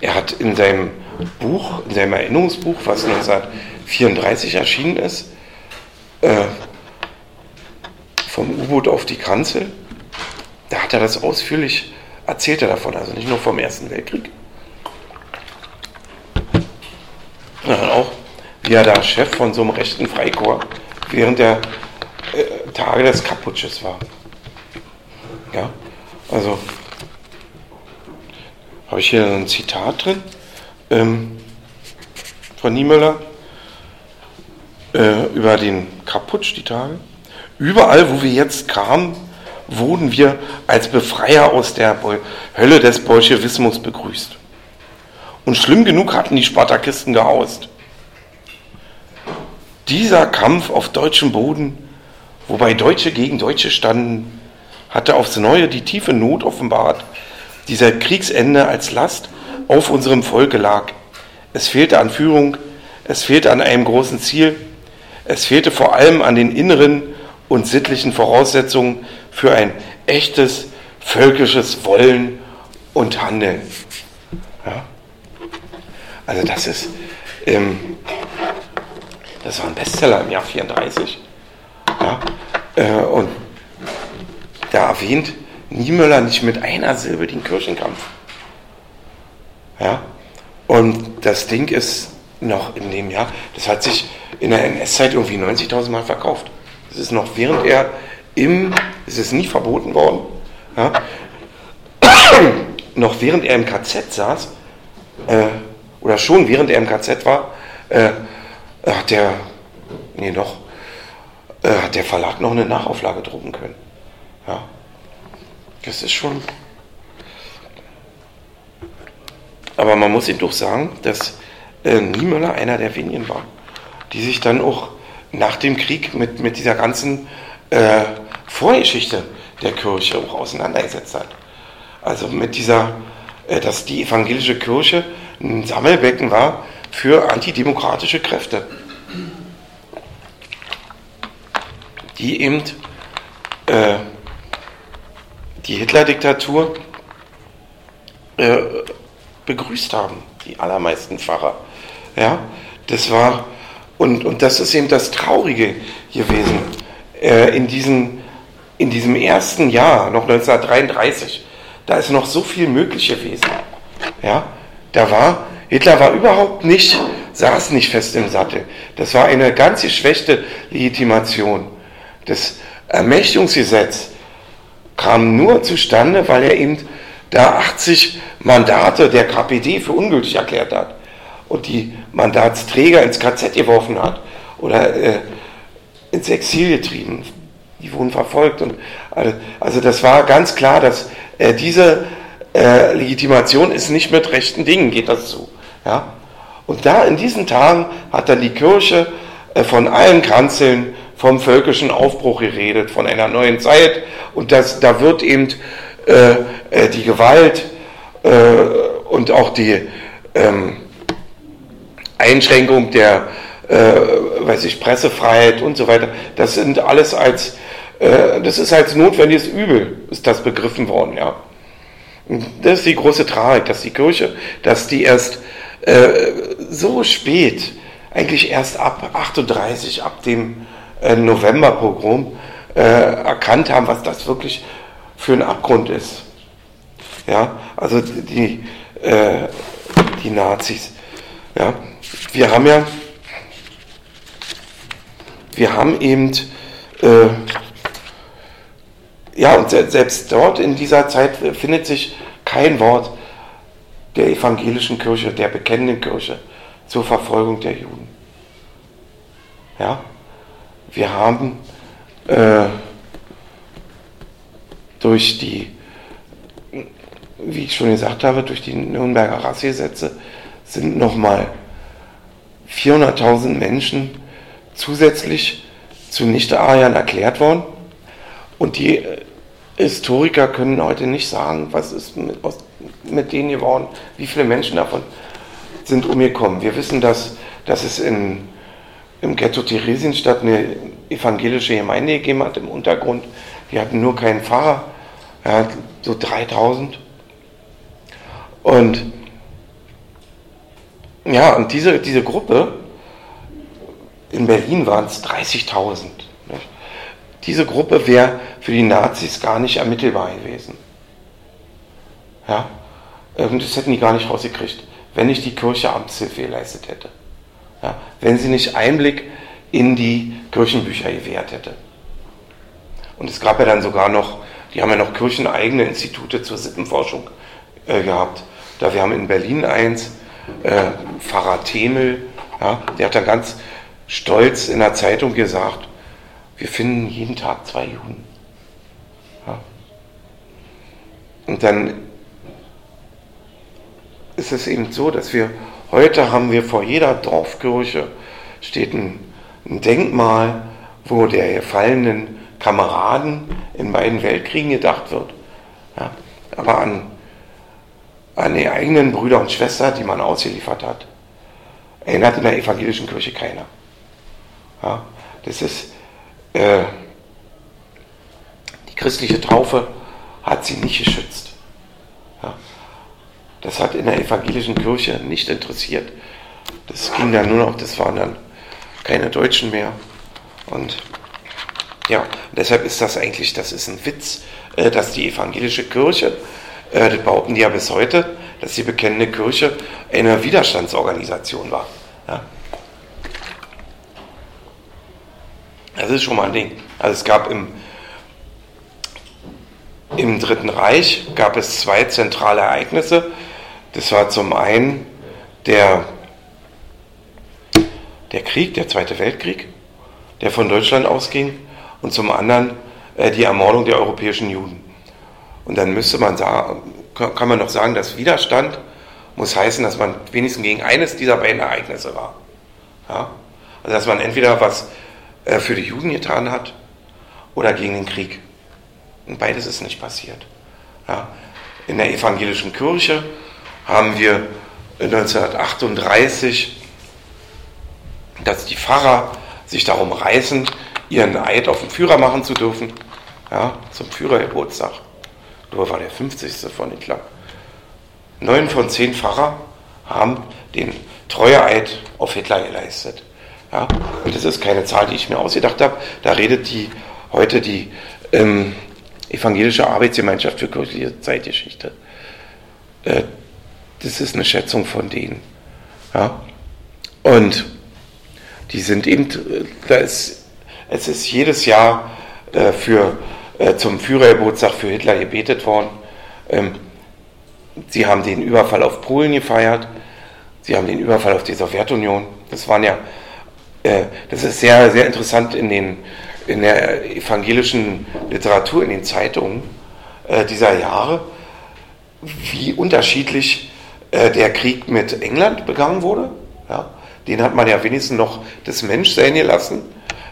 er hat in seinem Buch, in seinem Erinnerungsbuch, was 1934 erschienen ist, äh, vom U-Boot auf die Kanzel, da hat er das ausführlich erzählt er davon, also nicht nur vom Ersten Weltkrieg, sondern auch wie er da Chef von so einem rechten Freikorps während der äh, Tage des Kaputsches war. Ja, also habe ich hier ein Zitat drin ähm, von Niemöller äh, über den Kaputsch, die Tage. Überall, wo wir jetzt kamen, wurden wir als Befreier aus der Hölle des Bolschewismus begrüßt. Und schlimm genug hatten die Spartakisten gehaust. Dieser Kampf auf deutschem Boden, wobei Deutsche gegen Deutsche standen, hatte aufs Neue die tiefe Not offenbart, dieser Kriegsende als Last auf unserem Volke lag. Es fehlte an Führung, es fehlte an einem großen Ziel, es fehlte vor allem an den inneren und sittlichen Voraussetzungen für ein echtes völkisches Wollen und Handeln. Ja? Also das ist, ähm, das war ein Bestseller im Jahr 34. Ja? Äh, und da erwähnt Niemöller nicht mit einer Silbe den Kirchenkampf. Ja? Und das Ding ist noch in dem Jahr, das hat sich in der NS-Zeit irgendwie 90.000 Mal verkauft. Das ist noch während er im, es ist nie verboten worden, ja? noch während er im KZ saß, äh, oder schon während er im KZ war, äh, hat der, nee, noch, äh, hat der Verlag noch eine Nachauflage drucken können. Ja. Das ist schon. Aber man muss ihm doch sagen, dass äh, Niemöller einer der wenigen war, die sich dann auch nach dem Krieg mit, mit dieser ganzen äh, Vorgeschichte der Kirche auch auseinandergesetzt hat. Also mit dieser, äh, dass die evangelische Kirche ein Sammelbecken war für antidemokratische Kräfte, die eben äh, die Hitler-Diktatur äh, begrüßt haben, die allermeisten Pfarrer Ja, das war, und, und das ist eben das Traurige gewesen. Äh, in, diesen, in diesem ersten Jahr, noch 1933, da ist noch so viel möglich gewesen. Ja, da war, Hitler war überhaupt nicht, saß nicht fest im Sattel. Das war eine ganz geschwächte Legitimation. Das Ermächtigungsgesetz kam nur zustande, weil er eben da 80 Mandate der KPD für ungültig erklärt hat und die Mandatsträger ins KZ geworfen hat oder äh, ins Exil getrieben. Die wurden verfolgt. Und, also das war ganz klar, dass äh, diese äh, Legitimation ist nicht mit rechten Dingen, geht das zu. Ja? Und da in diesen Tagen hat dann die Kirche äh, von allen Kanzeln vom völkischen Aufbruch geredet, von einer neuen Zeit. Und das, da wird eben äh, äh, die Gewalt äh, und auch die ähm, Einschränkung der äh, weiß ich, Pressefreiheit und so weiter, das sind alles als, äh, das ist als notwendiges Übel, ist das begriffen worden, ja. Das ist die große Tragik, dass die Kirche, dass die erst äh, so spät, eigentlich erst ab 38, ab dem äh, Novemberpogrom äh, erkannt haben, was das wirklich für ein Abgrund ist. Ja, also die, äh, die Nazis. Ja, wir haben ja, wir haben eben, äh, ja, und selbst dort in dieser Zeit findet sich kein Wort der evangelischen Kirche, der bekennenden Kirche zur Verfolgung der Juden. Ja, wir haben äh, durch die, wie ich schon gesagt habe, durch die Nürnberger Rassegesetze sind nochmal 400.000 Menschen zusätzlich zu Nicht-Ariern erklärt worden. Und die äh, Historiker können heute nicht sagen, was ist mit, mit denen geworden, wie viele Menschen davon sind umgekommen. Wir wissen, dass, dass es in im Ghetto Theresienstadt eine evangelische Gemeinde gegeben hat im Untergrund. Die hatten nur keinen Pfarrer, ja, so 3000. Und ja, und diese, diese Gruppe, in Berlin waren es 30.000. Diese Gruppe wäre für die Nazis gar nicht ermittelbar gewesen. Ja, das hätten die gar nicht rausgekriegt, wenn nicht die Kirche Amtshilfe geleistet hätte ja, wenn sie nicht Einblick in die Kirchenbücher gewährt hätte. Und es gab ja dann sogar noch, die haben ja noch kircheneigene Institute zur Sippenforschung äh, gehabt. Da wir haben in Berlin eins, äh, Pfarrer Themel, ja, der hat dann ganz stolz in der Zeitung gesagt, wir finden jeden Tag zwei Juden. Ja. Und dann ist es eben so, dass wir Heute haben wir vor jeder Dorfkirche steht ein, ein Denkmal, wo der gefallenen Kameraden in beiden Weltkriegen gedacht wird. Ja, aber an, an die eigenen Brüder und Schwestern, die man ausgeliefert hat, erinnert in der evangelischen Kirche keiner. Ja, das ist äh, die christliche Taufe hat sie nicht geschützt. Ja, das hat in der evangelischen Kirche nicht interessiert. Das ging dann nur noch, das waren dann keine Deutschen mehr. Und ja, deshalb ist das eigentlich, das ist ein Witz, äh, dass die evangelische Kirche, äh, das behaupten die ja bis heute, dass die bekennende Kirche eine Widerstandsorganisation war. Ja. Das ist schon mal ein Ding. Also es gab im, im Dritten Reich gab es zwei zentrale Ereignisse. Das war zum einen der, der Krieg, der Zweite Weltkrieg, der von Deutschland ausging, und zum anderen äh, die Ermordung der europäischen Juden. Und dann müsste man sagen, kann man noch sagen, dass Widerstand muss heißen, dass man wenigstens gegen eines dieser beiden Ereignisse war. Ja? Also dass man entweder was äh, für die Juden getan hat oder gegen den Krieg. Und beides ist nicht passiert. Ja? In der evangelischen Kirche haben wir 1938, dass die Pfarrer sich darum reißen, ihren Eid auf den Führer machen zu dürfen, ja, zum Führergeburtstag. Nur war der 50. von Hitler. Neun von zehn Pfarrer haben den Treueeid auf Hitler geleistet. Ja? Und das ist keine Zahl, die ich mir ausgedacht habe. Da redet die heute die ähm, Evangelische Arbeitsgemeinschaft für kirchliche Zeitgeschichte. Äh, das ist eine Schätzung von denen. Ja? Und die sind eben, da ist, es ist jedes Jahr äh, für, äh, zum Führergeburtstag für Hitler gebetet worden. Ähm, sie haben den Überfall auf Polen gefeiert, sie haben den Überfall auf die Sowjetunion. Das waren ja, äh, das ist sehr, sehr interessant in, den, in der evangelischen Literatur, in den Zeitungen äh, dieser Jahre, wie unterschiedlich äh, der Krieg mit England begangen wurde. Ja? Den hat man ja wenigstens noch das Menschsein gelassen.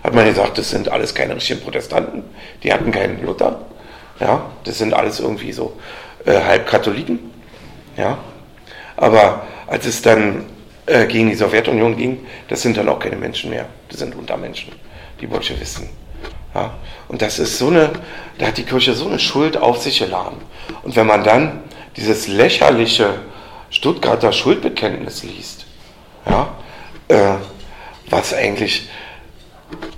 Hat man gesagt, das sind alles keine richtigen Protestanten. Die hatten keinen Luther. Ja? Das sind alles irgendwie so äh, Halbkatholiken. Ja? Aber als es dann äh, gegen die Sowjetunion ging, das sind dann auch keine Menschen mehr. Das sind Untermenschen, die Bolschewisten. Ja? Und das ist so eine, da hat die Kirche so eine Schuld auf sich geladen. Und wenn man dann dieses lächerliche Stuttgarter Schuldbekenntnis liest, ja, äh, was eigentlich,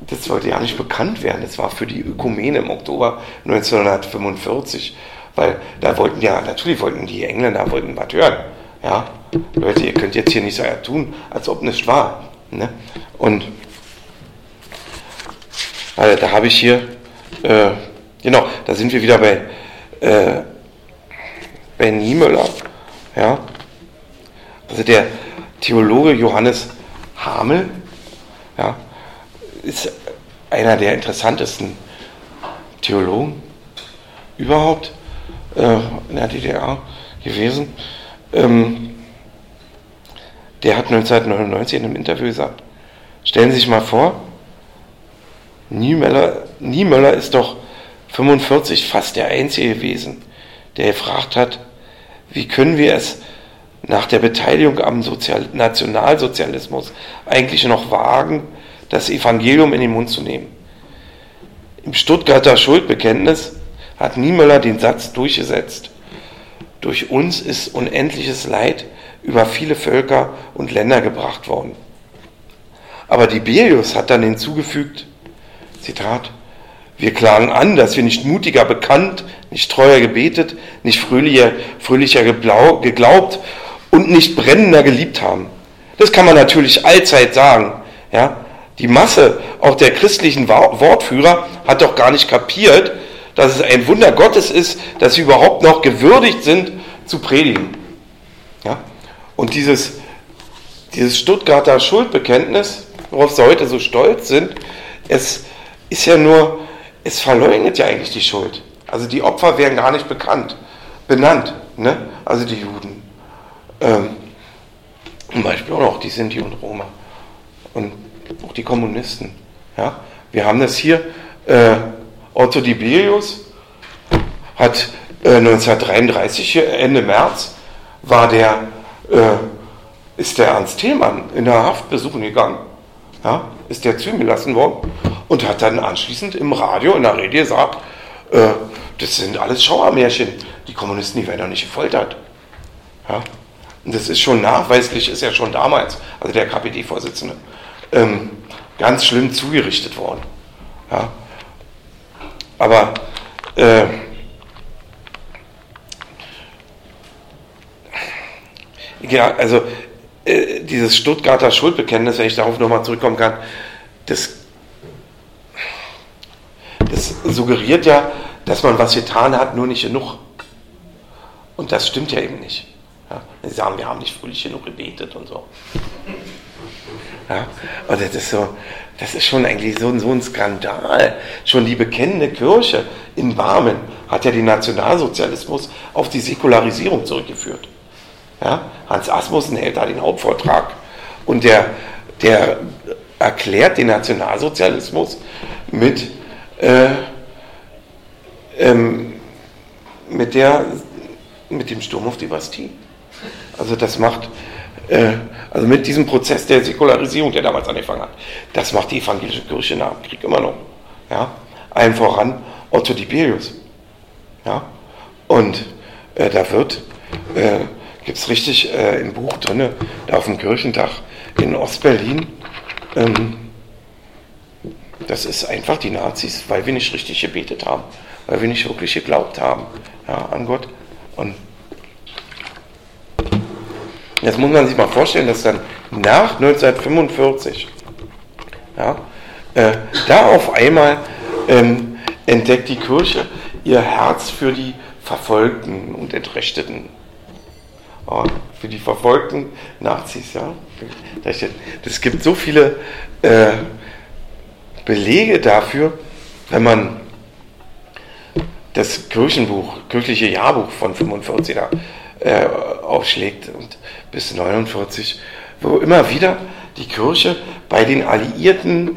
das sollte ja nicht bekannt werden, das war für die Ökumene im Oktober 1945, weil da wollten ja, natürlich wollten die Engländer wollten was hören, ja, Leute, ihr könnt jetzt hier nicht so tun, als ob nichts war, ne? und also, da habe ich hier, äh, genau, da sind wir wieder bei, äh, bei Niemöller, ja, also der Theologe Johannes Hamel ja, ist einer der interessantesten Theologen überhaupt äh, in der DDR gewesen. Ähm, der hat 1999 in einem Interview gesagt, stellen Sie sich mal vor, Niemöller, Niemöller ist doch 45 fast der Einzige gewesen, der gefragt hat, wie können wir es nach der Beteiligung am Sozial Nationalsozialismus eigentlich noch wagen, das Evangelium in den Mund zu nehmen. Im Stuttgarter Schuldbekenntnis hat Niemöller den Satz durchgesetzt. Durch uns ist unendliches Leid über viele Völker und Länder gebracht worden. Aber Tiberius hat dann hinzugefügt, Zitat, wir klagen an, dass wir nicht mutiger bekannt, nicht treuer gebetet, nicht fröhlicher, fröhlicher geglaubt und nicht brennender geliebt haben. Das kann man natürlich allzeit sagen. Ja? Die Masse, auch der christlichen Wortführer, hat doch gar nicht kapiert, dass es ein Wunder Gottes ist, dass sie überhaupt noch gewürdigt sind zu predigen. Ja? Und dieses, dieses Stuttgarter Schuldbekenntnis, worauf sie heute so stolz sind, es ist ja nur, es verleugnet ja eigentlich die Schuld. Also die Opfer werden gar nicht bekannt, benannt, ne? also die Juden. Ähm, zum Beispiel auch noch die Sinti und Roma und auch die Kommunisten. Ja? Wir haben das hier, äh, Otto Diberius hat äh, 1933, Ende März, war der, äh, ist der Ernst Thälmann in der Haft besuchen gegangen. Ja? Ist der zu gelassen worden und hat dann anschließend im Radio, in der Rede gesagt, äh, das sind alles Schauermärchen. Die Kommunisten, die werden doch nicht gefoltert. Ja? Und das ist schon nachweislich, ist ja schon damals, also der KPD-Vorsitzende, ähm, ganz schlimm zugerichtet worden. Ja. Aber äh, ja, also äh, dieses Stuttgarter Schuldbekenntnis, wenn ich darauf nochmal zurückkommen kann, das, das suggeriert ja, dass man was getan hat, nur nicht genug. Und das stimmt ja eben nicht. Ja? Sie sagen, wir haben nicht fröhlich genug gebetet und so. Ja? Und das ist so, das ist schon eigentlich so, so ein Skandal. Schon die bekennende Kirche in Barmen hat ja den Nationalsozialismus auf die Säkularisierung zurückgeführt. Ja? Hans Asmussen hält da den Hauptvortrag und der, der erklärt den Nationalsozialismus mit, äh, ähm, mit, der, mit dem Sturm auf die Bastille. Also das macht, äh, also mit diesem Prozess der Säkularisierung, der damals angefangen hat, das macht die evangelische Kirche nach dem Krieg immer noch. Ja? Allen voran Otto Tiberius. Ja? Und äh, da wird äh, gibt es richtig äh, im Buch drin, da auf dem Kirchentag in Ostberlin. Ähm, das ist einfach die Nazis, weil wir nicht richtig gebetet haben, weil wir nicht wirklich geglaubt haben ja, an Gott. Und jetzt muss man sich mal vorstellen, dass dann nach 1945 ja, äh, da auf einmal ähm, entdeckt die Kirche ihr Herz für die Verfolgten und Entrechteten. Oh, für die verfolgten Nazis, ja. Es gibt so viele äh, Belege dafür, wenn man das Kirchenbuch, kirchliche Jahrbuch von 45 da, äh, aufschlägt und bis 49, wo immer wieder die Kirche bei den Alliierten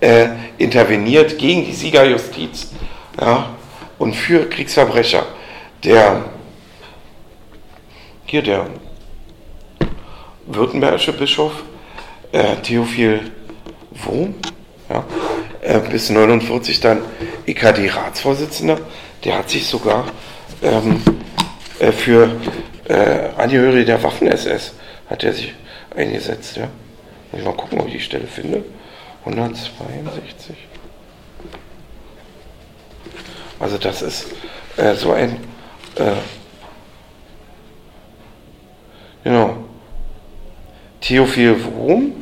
äh, interveniert gegen die Siegerjustiz ja, und für Kriegsverbrecher. Der hier der württembergische Bischof äh, Theophil Wurm, ja, äh, bis 49 dann EKD-Ratsvorsitzender, der hat sich sogar ähm, äh, für äh, Angehörige der Waffen-SS hat er sich eingesetzt. Ja. Muss ich mal gucken, ob ich die Stelle finde. 162. Also das ist äh, so ein äh, genau. Theophil Wurm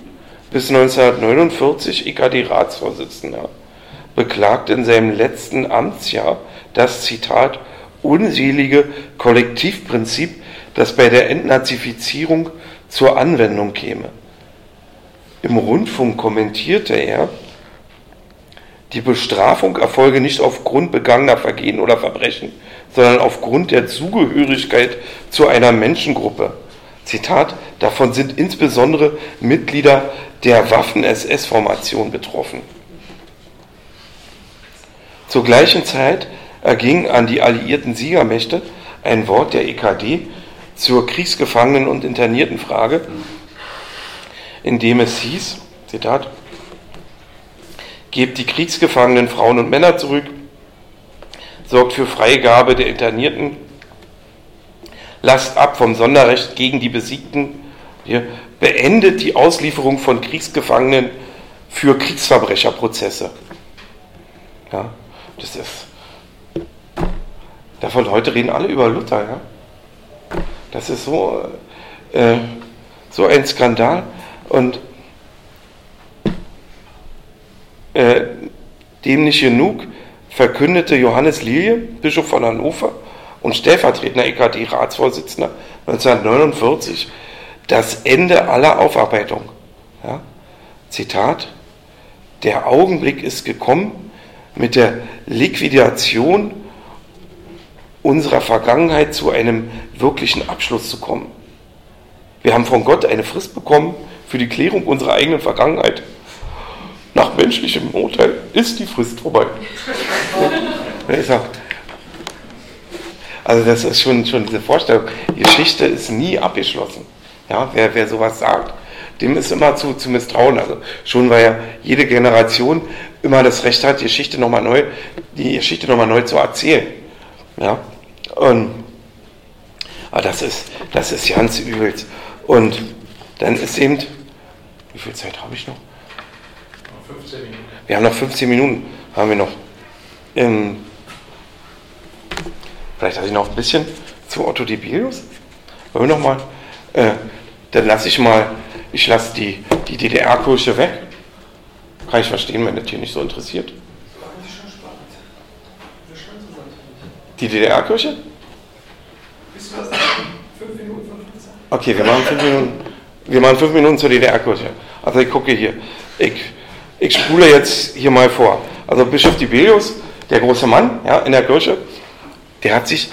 bis 1949 EKD-Ratsvorsitzender, beklagt in seinem letzten Amtsjahr das Zitat unselige Kollektivprinzip, das bei der Entnazifizierung zur Anwendung käme. Im Rundfunk kommentierte er, die Bestrafung erfolge nicht aufgrund begangener Vergehen oder Verbrechen, sondern aufgrund der Zugehörigkeit zu einer Menschengruppe. Zitat, davon sind insbesondere Mitglieder der Waffen-SS-Formation betroffen. Zur gleichen Zeit erging an die alliierten Siegermächte ein Wort der EKD zur Kriegsgefangenen- und Interniertenfrage, in dem es hieß, Zitat, gebt die kriegsgefangenen Frauen und Männer zurück, sorgt für Freigabe der Internierten, lasst ab vom Sonderrecht gegen die Besiegten, beendet die Auslieferung von Kriegsgefangenen für Kriegsverbrecherprozesse. Ja, das ist. Davon heute reden alle über Luther, ja. Das ist so, äh, so ein Skandal. Und äh, dem nicht genug verkündete Johannes Lilie, Bischof von Hannover und stellvertretender EKD-Ratsvorsitzender 1949, das Ende aller Aufarbeitung. Ja? Zitat, der Augenblick ist gekommen, mit der Liquidation unserer Vergangenheit zu einem wirklichen Abschluss zu kommen. Wir haben von Gott eine Frist bekommen für die Klärung unserer eigenen Vergangenheit. Nach menschlichem Urteil ist die Frist vorbei. also das ist schon, schon diese Vorstellung. Die Geschichte ist nie abgeschlossen. Ja, wer, wer sowas sagt, dem ist immer zu, zu misstrauen. Also schon weil ja jede Generation immer das Recht hat, die Geschichte nochmal neu, die Geschichte nochmal neu zu erzählen. Ja, und aber das ist, das ist ganz übel. Und dann ist eben, wie viel Zeit habe ich noch? 15 Minuten. Wir haben noch 15 Minuten, haben wir noch. Ähm, vielleicht hatte ich noch ein bisschen zu Otto Dibelius. Wollen wir noch mal? Äh, dann lasse ich mal, ich lasse die, die DDR-Kirche weg. Kann ich verstehen, wenn das hier nicht so interessiert. Die DDR-Kirche? Okay, wir machen fünf Minuten, wir machen fünf Minuten zur DDR-Kirche. Also ich gucke hier. Ich, ich spule jetzt hier mal vor. Also Bischof Tiberius, der große Mann ja, in der Kirche, der hat sich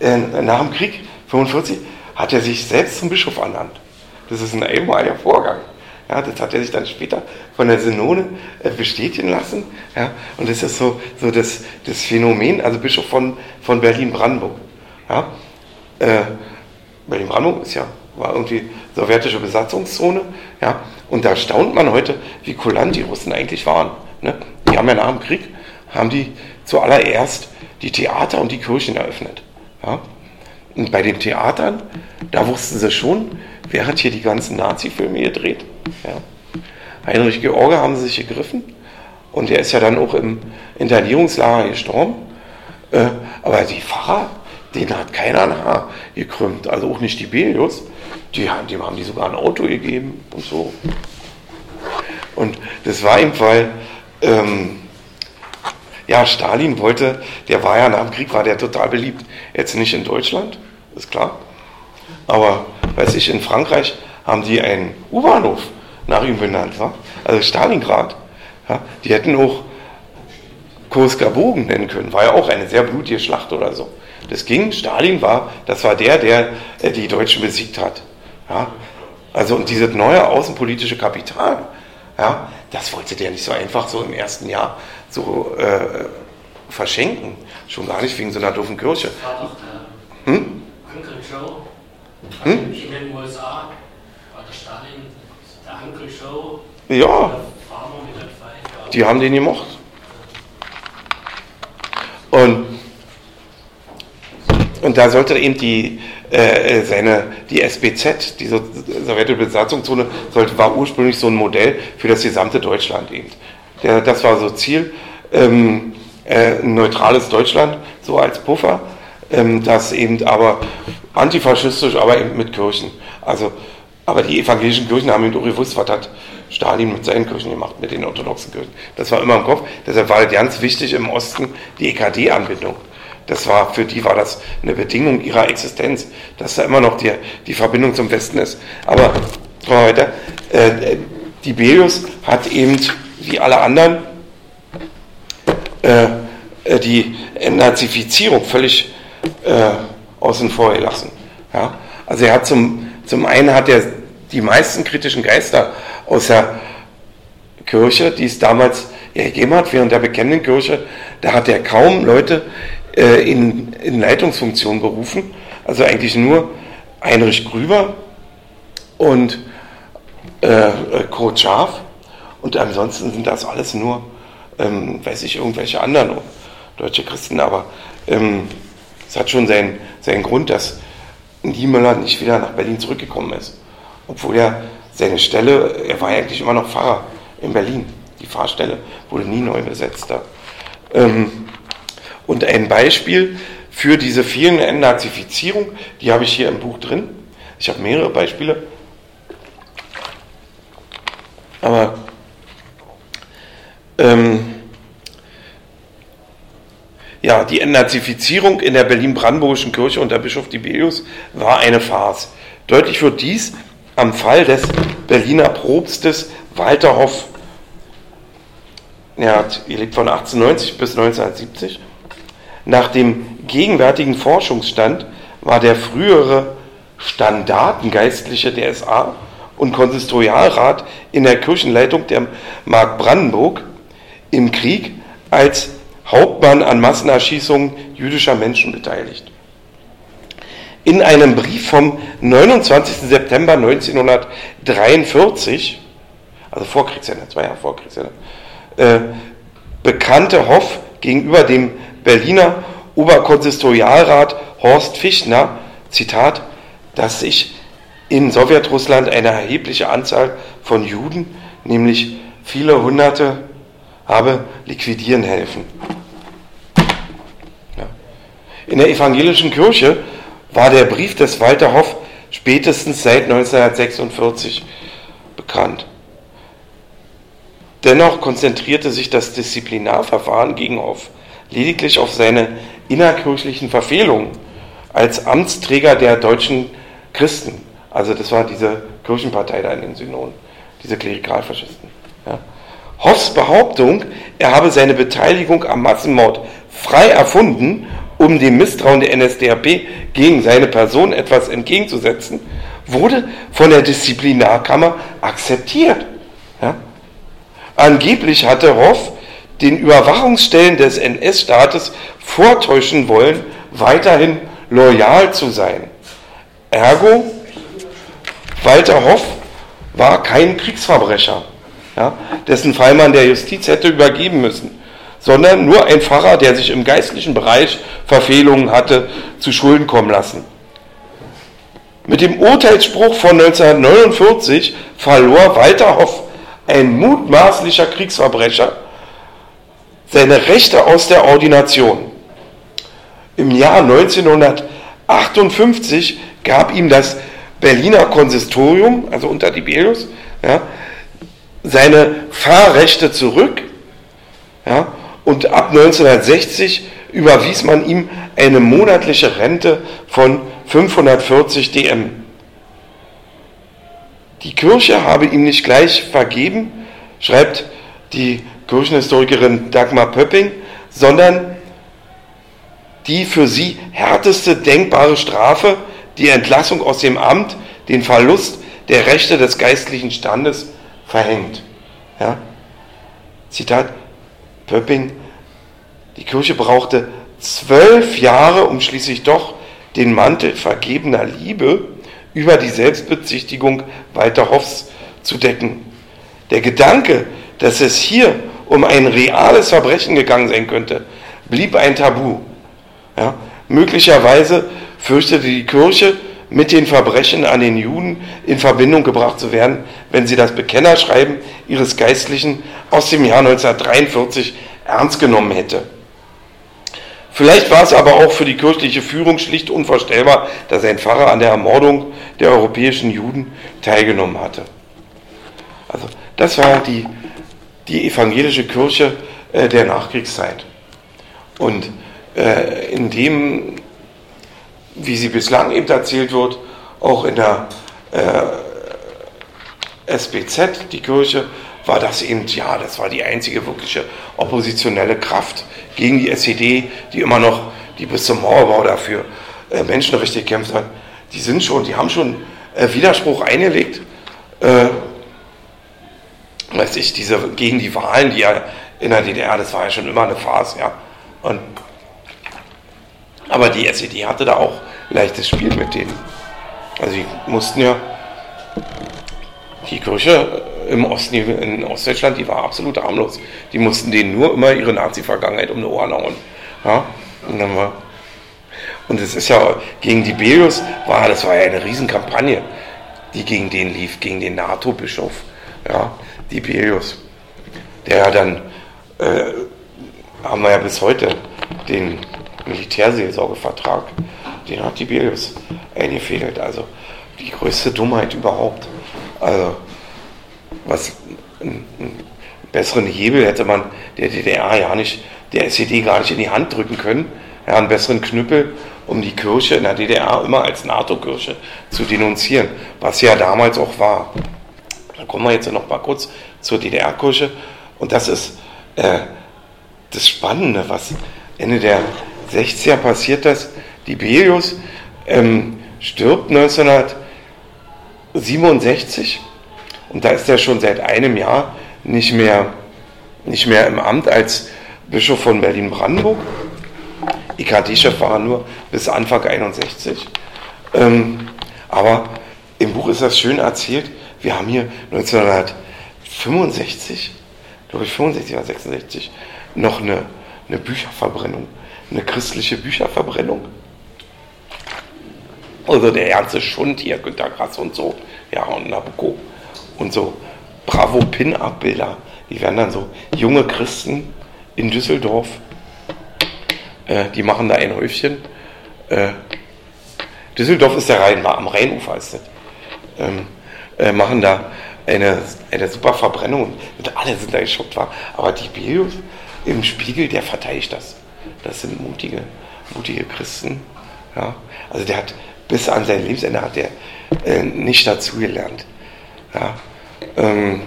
äh, nach dem Krieg 45 hat er sich selbst zum Bischof ernannt. Das ist ein einmaliger Vorgang. Ja, das hat er sich dann später von der Synode äh, bestätigen lassen. Ja, und das ist so, so das, das Phänomen, also Bischof von, von Berlin-Brandenburg. Ja, äh, Berlin-Brandenburg ist ja, war irgendwie sowjetische Besatzungszone. Ja, und da staunt man heute, wie kulant die Russen eigentlich waren. Ne? Die haben ja nach dem Krieg, haben die zuallererst die Theater und die Kirchen eröffnet. Ja? Und bei den Theatern, da wussten sie schon, wer hat hier die ganzen Nazi-Filme gedreht. Ja. Heinrich George haben sie sich gegriffen und der ist ja dann auch im Internierungslager gestorben. Äh, aber die Pfarrer, denen hat keiner ein Haar gekrümmt, also auch nicht die Belius. Die, dem haben die sogar ein Auto gegeben und so. Und das war eben, weil ähm, ja, Stalin wollte, der war ja nach dem Krieg, war der total beliebt. Jetzt nicht in Deutschland, ist klar. Aber, weiß ich, in Frankreich haben die einen U-Bahnhof nach ihm benannt, wa? also Stalingrad. Ja, die hätten auch Kursker Bogen nennen können, war ja auch eine sehr blutige Schlacht oder so. Das ging, Stalin war, das war der, der äh, die Deutschen besiegt hat. Ja? Also und dieses neue außenpolitische Kapital, ja, das wollte der nicht so einfach so im ersten Jahr so äh, verschenken. Schon gar nicht wegen so einer doofen Kirche. War hm? Hm? in den USA, war der Stalin, der Uncle Joe. Ja. Die haben den gemocht. Und, und da sollte eben die, äh, seine, die SBZ, die sowjetische Besatzungszone, sollte, war ursprünglich so ein Modell für das gesamte Deutschland eben. Der, das war so Ziel, ähm, äh, ein neutrales Deutschland, so als Puffer, ähm, das eben aber antifaschistisch, aber eben mit Kirchen. Also, aber die evangelischen Kirchen haben eben auch gewusst, was hat Stalin mit seinen Kirchen gemacht, mit den orthodoxen Kirchen. Das war immer im Kopf. Deshalb war ganz wichtig im Osten die EKD-Anbindung. Das war, für die war das eine Bedingung ihrer Existenz, dass da immer noch die, die Verbindung zum Westen ist. Aber weiter. Äh, die Belius hat eben, wie alle anderen, äh, äh, die Nazifizierung völlig äh, außen vor gelassen. Ja? Also er hat zum, zum einen hat er die meisten kritischen Geister aus der Kirche, die es damals gegeben hat, während der bekennenden Kirche, da hat er kaum Leute äh, in, in Leitungsfunktion berufen. Also eigentlich nur Heinrich Grüber und äh, Kurt Scharf. Und ansonsten sind das alles nur, ähm, weiß ich, irgendwelche anderen deutsche Christen. Aber ähm, es hat schon seinen, seinen Grund, dass Niemöller nicht wieder nach Berlin zurückgekommen ist. Obwohl er seine Stelle, er war eigentlich immer noch Pfarrer in Berlin. Die Fahrstelle wurde nie neu besetzt. Ähm, und ein Beispiel für diese fehlende Entnazifizierung, die habe ich hier im Buch drin. Ich habe mehrere Beispiele. Aber ähm, ja, die Entnazifizierung in der Berlin-Brandenburgischen Kirche unter Bischof Tiberius war eine Farce. Deutlich wird dies am Fall des Berliner Propstes Walter Hoff. Er hat gelebt von 1890 bis 1970. Nach dem gegenwärtigen Forschungsstand war der frühere Standartengeistliche der SA und Konsistorialrat in der Kirchenleitung der Mark Brandenburg im Krieg als Hauptmann an Massenerschießungen jüdischer Menschen beteiligt. In einem Brief vom 29. September 1943, also vor Kriegsende, zwei Jahre vor Kriegsende, äh, bekannte Hoff gegenüber dem Berliner Oberkonsistorialrat Horst Fichtner, Zitat, dass sich in Sowjetrussland eine erhebliche Anzahl von Juden, nämlich viele Hunderte, habe liquidieren helfen. Ja. In der evangelischen Kirche war der Brief des Walter Hoff spätestens seit 1946 bekannt. Dennoch konzentrierte sich das Disziplinarverfahren gegen Hoff lediglich auf seine innerkirchlichen Verfehlungen als Amtsträger der deutschen Christen. Also das war diese Kirchenpartei da in den Synoden, diese Klerikalfaschisten. Ja. Hoffs Behauptung, er habe seine Beteiligung am Massenmord frei erfunden, um dem Misstrauen der NSDAP gegen seine Person etwas entgegenzusetzen, wurde von der Disziplinarkammer akzeptiert. Ja. Angeblich hatte Hoff den Überwachungsstellen des NS-Staates vortäuschen wollen, weiterhin loyal zu sein. Ergo, Walter Hoff war kein Kriegsverbrecher, ja, dessen Fall man der Justiz hätte übergeben müssen, sondern nur ein Pfarrer, der sich im geistlichen Bereich Verfehlungen hatte zu Schulden kommen lassen. Mit dem Urteilsspruch von 1949 verlor Walter Hoff, ein mutmaßlicher Kriegsverbrecher, seine Rechte aus der Ordination. Im Jahr 1958 gab ihm das Berliner Konsistorium, also unter Tiberius, ja, seine Fahrrechte zurück. Ja, und ab 1960 überwies man ihm eine monatliche Rente von 540 DM. Die Kirche habe ihm nicht gleich vergeben, schreibt die Kirchenhistorikerin Dagmar Pöpping, sondern die für sie härteste denkbare Strafe, die Entlassung aus dem Amt, den Verlust der Rechte des geistlichen Standes verhängt. Ja? Zitat Pöpping, die Kirche brauchte zwölf Jahre, um schließlich doch den Mantel vergebener Liebe über die Selbstbezichtigung Walter Hoffs zu decken. Der Gedanke, dass es hier um ein reales Verbrechen gegangen sein könnte, blieb ein Tabu. Ja? Möglicherweise fürchtete die Kirche, mit den Verbrechen an den Juden in Verbindung gebracht zu werden, wenn sie das Bekennerschreiben ihres Geistlichen aus dem Jahr 1943 ernst genommen hätte. Vielleicht war es aber auch für die kirchliche Führung schlicht unvorstellbar, dass ein Pfarrer an der Ermordung der europäischen Juden teilgenommen hatte. Also das war die, die evangelische Kirche äh, der Nachkriegszeit. Und äh, in dem, wie sie bislang eben erzählt wird, auch in der äh, SBZ, die Kirche, war das eben, ja, das war die einzige wirkliche oppositionelle Kraft gegen die SED, die immer noch, die bis zum Mauerbau dafür äh, Menschenrechte gekämpft hat. Die sind schon, die haben schon äh, Widerspruch eingelegt. Äh, weiß ich, diese, gegen die Wahlen, die ja in der DDR, das war ja schon immer eine Farce, ja. Und, aber die SED hatte da auch leichtes Spiel mit denen. Also die mussten ja die Kirche im Osten, in Ostdeutschland, die war absolut harmlos. Die mussten denen nur immer ihre Nazi-Vergangenheit um die Ohren hauen. Ja? Und dann war und es ist ja gegen die Belius war, das war ja eine Riesenkampagne, die gegen den lief, gegen den NATO-Bischof, ja, die Belius. Der ja dann, äh, haben wir ja bis heute den Militärseelsorgevertrag, den hat die Belius eingefädelt. Also die größte Dummheit überhaupt. Also was einen, besseren Hebel hätte man der DDR ja nicht, der SED gar nicht in die Hand drücken können. Ja, einen besseren Knüppel, um die Kirche in der DDR immer als NATO-Kirche zu denunzieren, was ja damals auch war. Dann kommen wir jetzt noch mal kurz zur DDR-Kirche. Und das ist äh, das Spannende, was Ende der 60er passiert ist. Tiberius ähm, stirbt 1967 und da ist er schon seit einem Jahr nicht mehr, nicht mehr im Amt als Bischof von Berlin-Brandenburg. IKD-Chef war er nur bis Anfang 61. Ähm, aber im Buch ist das schön erzählt. Wir haben hier 1965, glaube ich 65 oder 66, noch eine, eine Bücherverbrennung, eine christliche Bücherverbrennung. Also der ganze Schund hier, Günter Grass und so, ja, und Nabucco und so Bravo-Pin-Up-Bilder. Die werden dann so junge Christen in Düsseldorf, äh, die machen da ein Häufchen. Äh, Düsseldorf ist der Rhein, am Rheinufer ist das. Ähm, äh, machen da eine, eine super Verbrennung und alle sind da geschockt war. Aber die Tiberius im Spiegel, der verteidigt das. Das sind mutige, mutige Christen. Ja. Also der hat bis an sein Lebensende hat er äh, nicht dazugelernt. Ja. Ähm,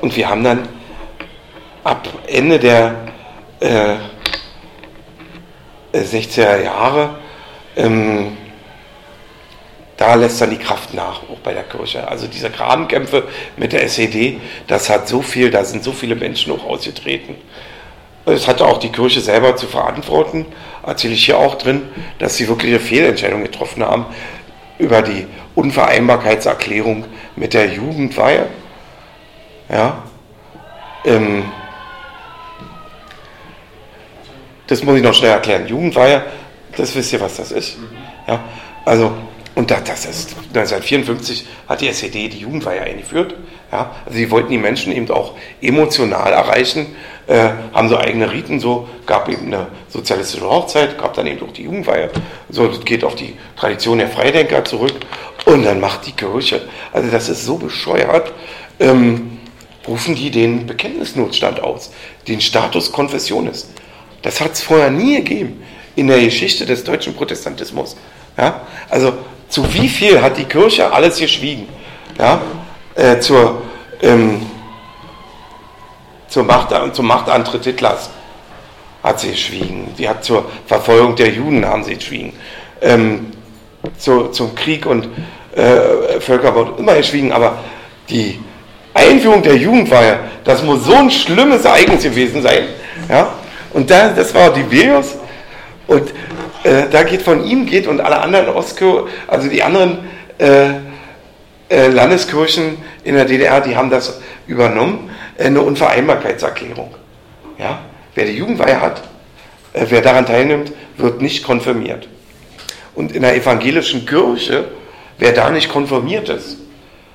und wir haben dann ab Ende der äh, 60er Jahre, ähm, da lässt dann die Kraft nach, auch bei der Kirche. Also diese Grabenkämpfe mit der SED, das hat so viel, da sind so viele Menschen auch ausgetreten. Es hatte auch die Kirche selber zu verantworten, erzähle ich hier auch drin, dass sie wirklich eine Fehlentscheidung getroffen haben über die Unvereinbarkeitserklärung mit der Jugendweihe. Ja. Ähm, das muss ich noch schnell erklären. Jugendweihe, das wisst ihr, was das ist. Ja. Also Und das ist 1954 hat die SED die Jugendweihe eingeführt. Ja, also sie wollten die Menschen eben auch emotional erreichen, äh, haben so eigene Riten, so gab eben eine sozialistische Hochzeit, gab dann eben auch die Jugendweihe. So, das geht auf die Tradition der Freidenker zurück. Und dann macht die Kirche, also das ist so bescheuert, ähm, rufen die den Bekenntnisnotstand aus, den Status Konfessionis. Das hat es vorher nie gegeben in der Geschichte des deutschen Protestantismus. Ja? Also zu wie viel hat die Kirche alles geschwiegen? Ja? Äh, zur, ähm, zur Macht, zum Machtantritt Hitlers hat sie geschwiegen. Sie hat zur Verfolgung der Juden haben sie geschwiegen. Ähm, zu, zum Krieg und äh, Völkerbord immer geschwiegen. Aber die Einführung der Jugendweihe, das muss so ein schlimmes Ereignis gewesen sein. Ja? Und da, das war Tiberius. Und äh, da geht von ihm geht und alle anderen Ostkirchen, also die anderen äh, äh, Landeskirchen in der DDR, die haben das übernommen, äh, eine Unvereinbarkeitserklärung. Ja? Wer die Jugendweihe hat, äh, wer daran teilnimmt, wird nicht konfirmiert. Und in der evangelischen Kirche, wer da nicht konfirmiert ist,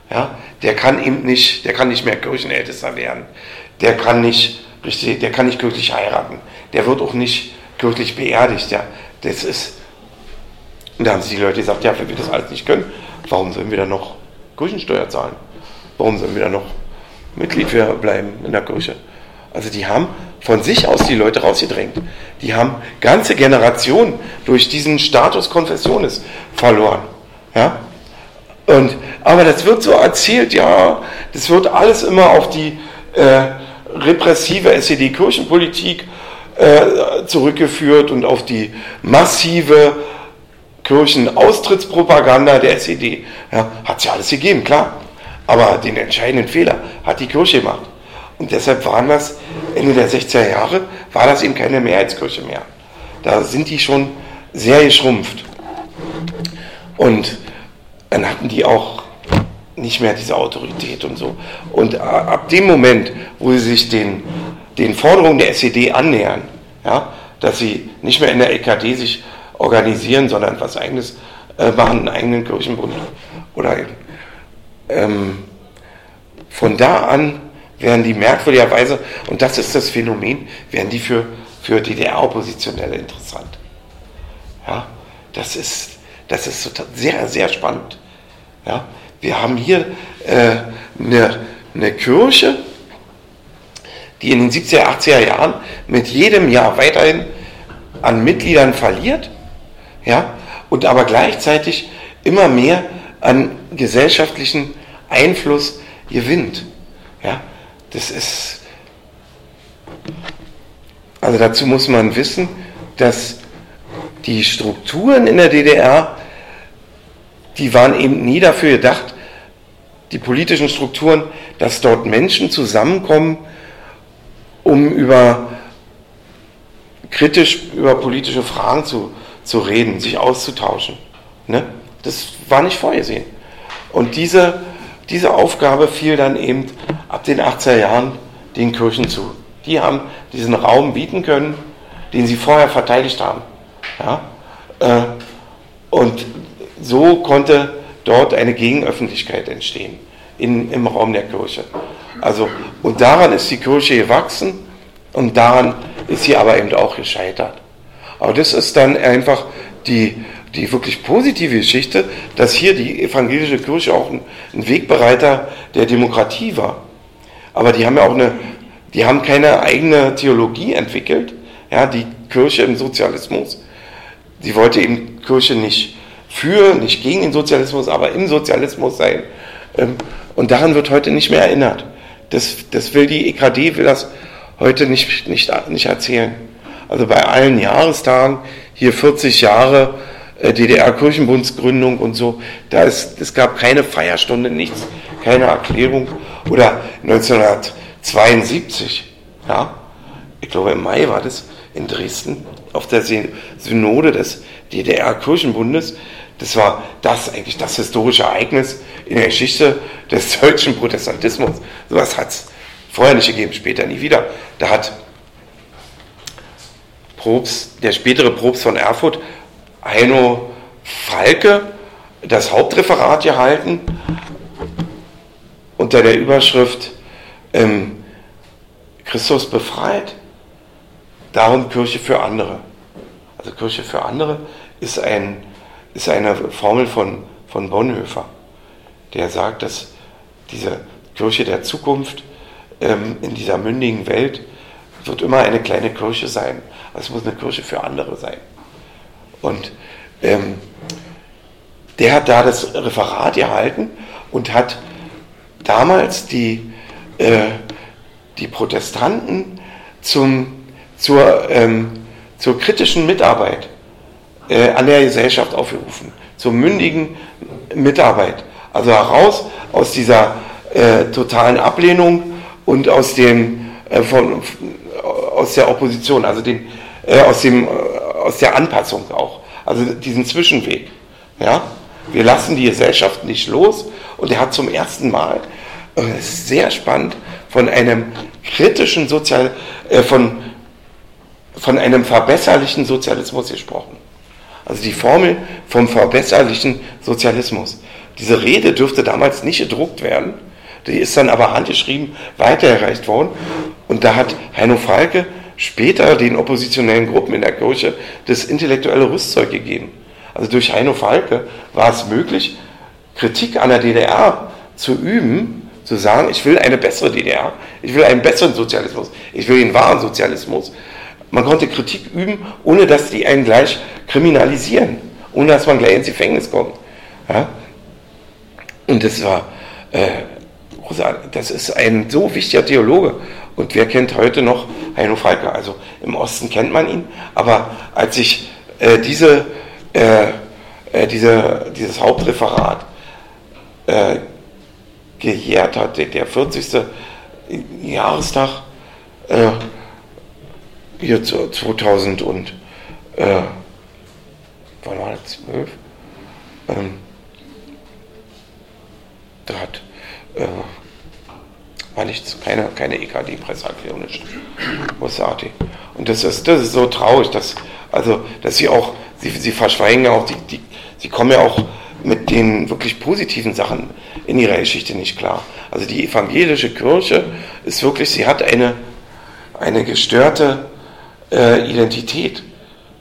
ja, der kann eben nicht, der kann nicht mehr Kirchenältester werden. Der kann nicht richtig, der kann nicht kirchlich heiraten. Der wird auch nicht kirchlich beerdigt. Ja. Das ist, und da haben sich die Leute gesagt, ja, wenn wir das alles nicht können, warum sollen wir dann noch Kirchensteuer zahlen? Warum sollen wir dann noch Mitglied bleiben in der Kirche? Also die haben von sich aus die Leute rausgedrängt. Die haben ganze Generationen durch diesen Status Konfessiones verloren. Ja? Und, aber das wird so erzählt, ja, das wird alles immer auf die äh, repressive SED-Kirchenpolitik äh, zurückgeführt und auf die massive Kirchenaustrittspropaganda der SED. Ja, hat es ja alles gegeben, klar. Aber den entscheidenden Fehler hat die Kirche gemacht. Und deshalb waren das Ende der 60er Jahre, war das eben keine Mehrheitskirche mehr. Da sind die schon sehr geschrumpft. Und dann hatten die auch nicht mehr diese Autorität und so. Und ab dem Moment, wo sie sich den, den Forderungen der SED annähern, ja, dass sie nicht mehr in der EKD sich organisieren, sondern was eigenes äh, machen, einen eigenen Kirchenbund. Oder ähm, von da an werden die merkwürdigerweise, und das ist das Phänomen, werden die für, für DDR-Oppositionelle interessant. Ja, das ist, das ist sehr, sehr spannend. Ja, wir haben hier äh, eine, eine Kirche, die in den 70er, 80er Jahren mit jedem Jahr weiterhin an Mitgliedern verliert, ja, und aber gleichzeitig immer mehr an gesellschaftlichen Einfluss gewinnt. Ja, das ist, also dazu muss man wissen, dass die Strukturen in der DDR, die waren eben nie dafür gedacht, die politischen Strukturen, dass dort Menschen zusammenkommen, um über kritisch über politische Fragen zu, zu reden, sich auszutauschen. Ne? Das war nicht vorgesehen. Und diese, diese Aufgabe fiel dann eben ab den 80er Jahren den Kirchen zu. Die haben diesen Raum bieten können, den sie vorher verteidigt haben. Ja? Äh, und so konnte dort eine Gegenöffentlichkeit entstehen in, im Raum der Kirche. Also, und daran ist die Kirche gewachsen und daran ist sie aber eben auch gescheitert. Aber das ist dann einfach die, die wirklich positive Geschichte, dass hier die evangelische Kirche auch ein, ein Wegbereiter der Demokratie war. Aber die haben ja auch eine, die haben keine eigene Theologie entwickelt, ja, die Kirche im Sozialismus. Sie wollte eben Kirche nicht für, nicht gegen den Sozialismus, aber im Sozialismus sein. Ähm, und daran wird heute nicht mehr erinnert. Das, das will die EKD, will das heute nicht, nicht, nicht erzählen. Also bei allen Jahrestagen, hier 40 Jahre äh, DDR-Kirchenbundsgründung und so, da ist, es gab keine Feierstunde, nichts, keine Erklärung. Oder 1972, ja, ich glaube im Mai war das in Dresden, auf der Synode des DDR-Kirchenbundes, das war das eigentlich das historische Ereignis in der Geschichte des deutschen Protestantismus. Sowas hat es vorher nicht gegeben, später nie wieder. Da hat Probst, der spätere Probst von Erfurt, Heino Falke, das Hauptreferat gehalten unter der Überschrift ähm, Christus befreit, darum Kirche für andere. Also Kirche für andere ist, ein, ist eine Formel von, von Bonhoeffer, der sagt, dass diese Kirche der Zukunft ähm, in dieser mündigen Welt wird immer eine kleine Kirche sein. Es muss eine Kirche für andere sein. Und ähm, der hat da das Referat gehalten und hat damals die, äh, die Protestanten zum, zur, ähm, zur kritischen Mitarbeit äh, an der Gesellschaft aufgerufen, zur mündigen Mitarbeit. Also heraus aus dieser äh, totalen Ablehnung und aus dem äh, von, aus der Opposition, also dem, äh, aus, dem, äh, aus der Anpassung auch, also diesen Zwischenweg. Ja? Wir lassen die Gesellschaft nicht los und er hat zum ersten Mal, das äh, ist sehr spannend, von einem kritischen Sozial, äh, von, von einem verbesserlichen Sozialismus gesprochen. Also die Formel vom verbesserlichen Sozialismus. Diese Rede dürfte damals nicht gedruckt werden, die ist dann aber handgeschrieben weitergereicht worden. Und da hat Heino Falke später den oppositionellen Gruppen in der Kirche das intellektuelle Rüstzeug gegeben. Also durch Heino Falke war es möglich, Kritik an der DDR zu üben, zu sagen, ich will eine bessere DDR, ich will einen besseren Sozialismus, ich will den wahren Sozialismus. Man konnte Kritik üben, ohne dass die einen gleich kriminalisieren, ohne dass man gleich ins Gefängnis kommt. Ja? Und das war äh, das ist ein so wichtiger Theologe. Und wer kennt heute noch Heino Falke? Also im Osten kennt man ihn, aber als ich äh, diese, äh, äh, diese, dieses Hauptreferat äh, gejährt hat, der 40. Jahrestag, äh, hier 2000 und äh, wann war das? 12? Ähm, da hat äh, war nichts, keine, keine EKD-Presseerklärung, nicht. Großartig. Und das ist, das ist so traurig, dass, also, dass sie auch, sie, sie verschweigen ja auch, die, die, sie kommen ja auch mit den wirklich positiven Sachen in ihrer Geschichte nicht klar. Also die evangelische Kirche ist wirklich, sie hat eine, eine gestörte äh, Identität.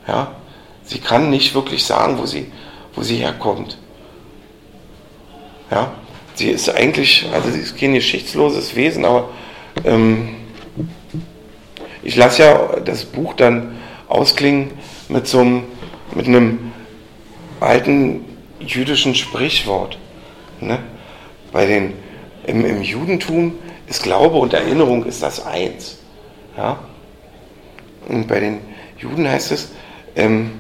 Ja? Sie kann nicht wirklich sagen, wo sie, wo sie herkommt. Ja? Sie ist eigentlich, also sie ist kein geschichtsloses Wesen, aber ähm, ich lasse ja das Buch dann ausklingen mit so einem, mit einem alten jüdischen Sprichwort. Ne? Bei den, im, im Judentum ist Glaube und Erinnerung ist das eins. Ja? Und bei den Juden heißt es, ähm,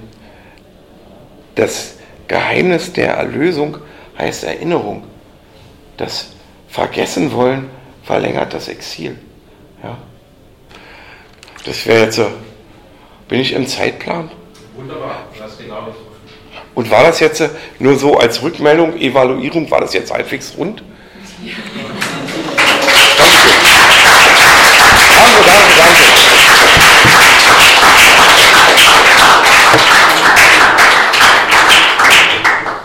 das Geheimnis der Erlösung heißt Erinnerung das Vergessen wollen verlängert das Exil. Ja. Das wäre jetzt so. Bin ich im Zeitplan? Wunderbar, das genau das. Und war das jetzt nur so als Rückmeldung, Evaluierung, war das jetzt halbwegs rund? Ja.